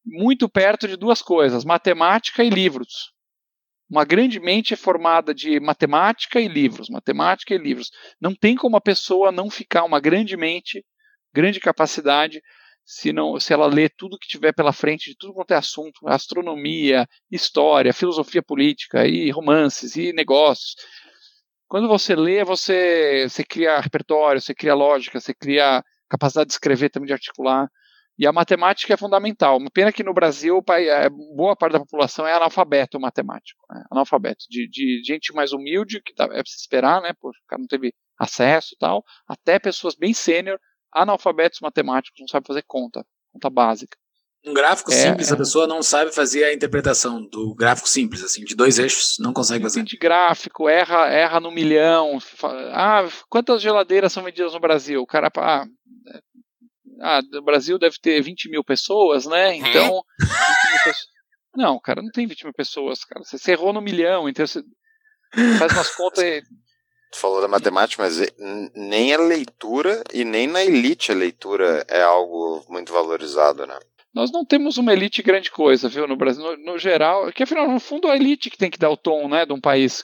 Muito perto de duas coisas: matemática e livros. Uma grande mente é formada de matemática e livros, matemática e livros. Não tem como a pessoa não ficar uma grande mente, grande capacidade, se, não, se ela lê tudo que tiver pela frente, de tudo quanto é assunto, astronomia, história, filosofia política, e romances, e negócios. Quando você lê, você, você cria repertório, você cria lógica, você cria capacidade de escrever, também de articular. E a matemática é fundamental. Uma pena que no Brasil é, boa parte da população é analfabeto matemático. Né? Analfabeto. De, de gente mais humilde, que é pra se esperar, né? Porque não teve acesso e tal, até pessoas bem sênior, analfabetos matemáticos, não sabem fazer conta, conta básica. Um gráfico É, simples, é. a pessoa não sabe fazer a interpretação do gráfico simples, assim, de dois eixos, não consegue fazer. de gráfico, erra, erra no milhão. Ah, quantas geladeiras são vendidas no Brasil? O cara, ah, é- ah, no Brasil deve ter 20 mil pessoas, né? Então. 20 mil pessoas- Não, cara, não tem 20 mil pessoas, cara. Você, você errou no milhão, então você- Faz umas contas e. Tu falou da matemática, mas nem a leitura e nem na elite a leitura é algo muito valorizado, né? Nós não temos uma elite grande coisa, viu, no Brasil, no, no geral, que afinal, no fundo, é a elite que tem que dar o tom, né, de um país.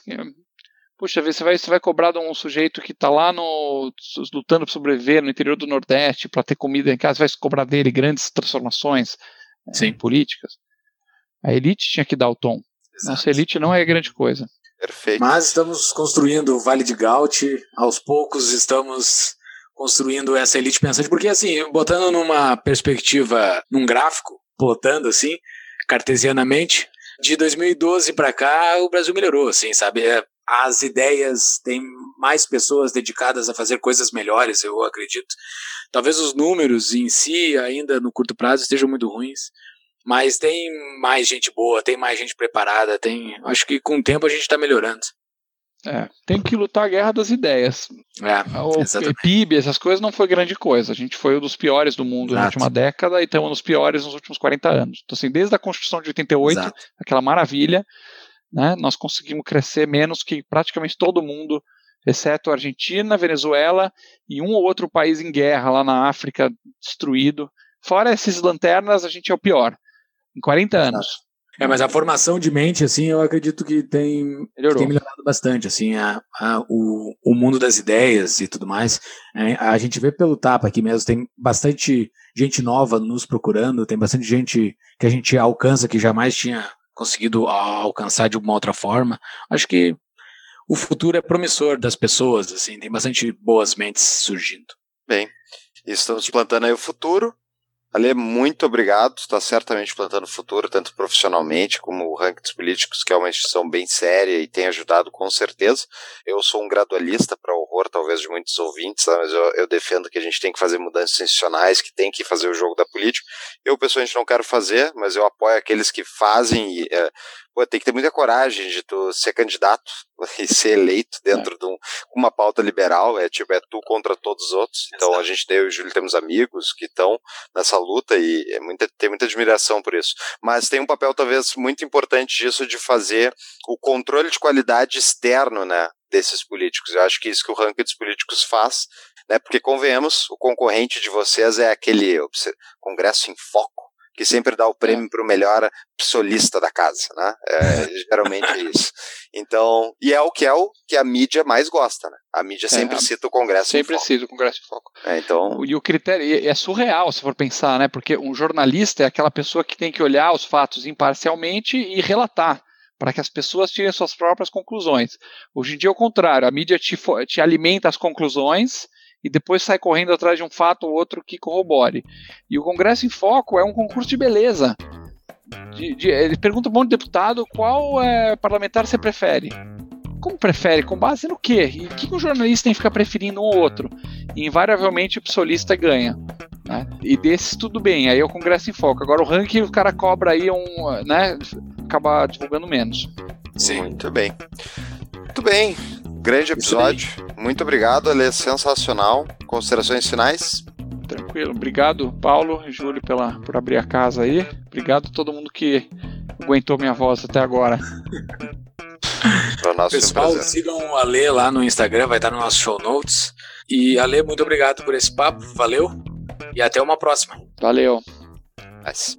Puxa, você vai, você vai cobrar de um sujeito que está lá no, lutando para sobreviver no interior do Nordeste para ter comida em casa, vai cobrar dele grandes transformações é, políticas. A elite tinha que dar o tom. Exato. Nossa elite não é grande coisa. Perfeito. Mas estamos construindo o Vale de Gaut, aos poucos estamos construindo essa elite pensante, porque assim, botando numa perspectiva, num gráfico, plotando assim, cartesianamente, de 2012 para cá o Brasil melhorou, assim, sabe? É, as ideias têm mais pessoas dedicadas a fazer coisas melhores, eu acredito. Talvez os números em si, ainda no curto prazo, estejam muito ruins, mas tem mais gente boa, tem mais gente preparada, tem. Acho que com o tempo a gente está melhorando. É, tem que lutar a guerra das ideias. É, o PIB, essas coisas não foi grande coisa. A gente foi um dos piores do mundo Exato. na última década e estamos nos piores nos últimos 40 anos. Então, assim, desde a Constituição de 88, Exato. aquela maravilha, né, nós conseguimos crescer menos que praticamente todo mundo, exceto a Argentina, Venezuela e um ou outro país em guerra lá na África destruído. Fora esses lanternas, a gente é o pior. Em 40 anos. É, mas a formação de mente, assim, eu acredito que tem, que tem melhorado bastante, assim, a, a, o, o mundo das ideias e tudo mais. É, a gente vê pelo tapa aqui mesmo, tem bastante gente nova nos procurando, tem bastante gente que a gente alcança que jamais tinha conseguido alcançar de uma outra forma. Acho que o futuro é promissor das pessoas, assim, tem bastante boas mentes surgindo. Bem, estamos plantando aí o futuro. Ale, muito obrigado. Está certamente plantando futuro, tanto profissionalmente como o Ranking dos Políticos, que é uma instituição bem séria e tem ajudado com certeza. Eu sou um gradualista para horror, talvez, de muitos ouvintes, tá? mas eu, eu, defendo que a gente tem que fazer mudanças institucionais, que tem que fazer o jogo da política. Eu, pessoalmente, não quero fazer, mas eu apoio aqueles que fazem. E, é, pô, tem que ter muita coragem de tu ser candidato e ser eleito dentro é. de um, uma pauta liberal, é tipo, é tu contra todos os outros. Então Exato. a gente, eu e o Júlio, temos amigos que estão nessa luta e é muita, tem muita admiração por isso. Mas tem um papel talvez muito importante disso de fazer o controle de qualidade externo, né, desses políticos. Eu acho que isso que o ranking dos políticos faz, né, porque convenhamos, o concorrente de vocês é aquele Congresso em Foco, que sempre dá o prêmio para o melhor solista da casa, né? É, geralmente é isso. Então, e é o que é o que a mídia mais gosta, né? A mídia é, sempre é, cita o Congresso sempre em Foco. Sempre cita o Congresso em Foco. É, então... E o critério é surreal, se for pensar, né? Porque um jornalista é aquela pessoa que tem que olhar os fatos imparcialmente e relatar para que as pessoas tirem suas próprias conclusões. Hoje em dia é o contrário, a mídia te, te alimenta as conclusões e depois sai correndo atrás de um fato ou outro que corrobore. E o Congresso em Foco é um concurso de beleza. De, de, ele pergunta um deputado qual é, parlamentar você prefere. Como prefere? Com base no quê? E o que, que um jornalista tem que ficar preferindo um ou outro? E invariavelmente o psolista ganha. Né? E desses tudo bem, aí é o Congresso em Foco. Agora o ranking o cara cobra aí um. né? Acaba divulgando menos. Sim. Muito bem. Muito bem. Grande episódio. Muito obrigado, ele é sensacional. Considerações finais? Tranquilo. Obrigado, Paulo e Júlio, pela, por abrir a casa aí. Obrigado a todo mundo que aguentou minha voz até agora. Pessoal, sigam o Ale lá no Instagram, vai estar no nosso show notes. E Ale, muito obrigado por esse papo, valeu e até uma próxima. Valeu. Nice.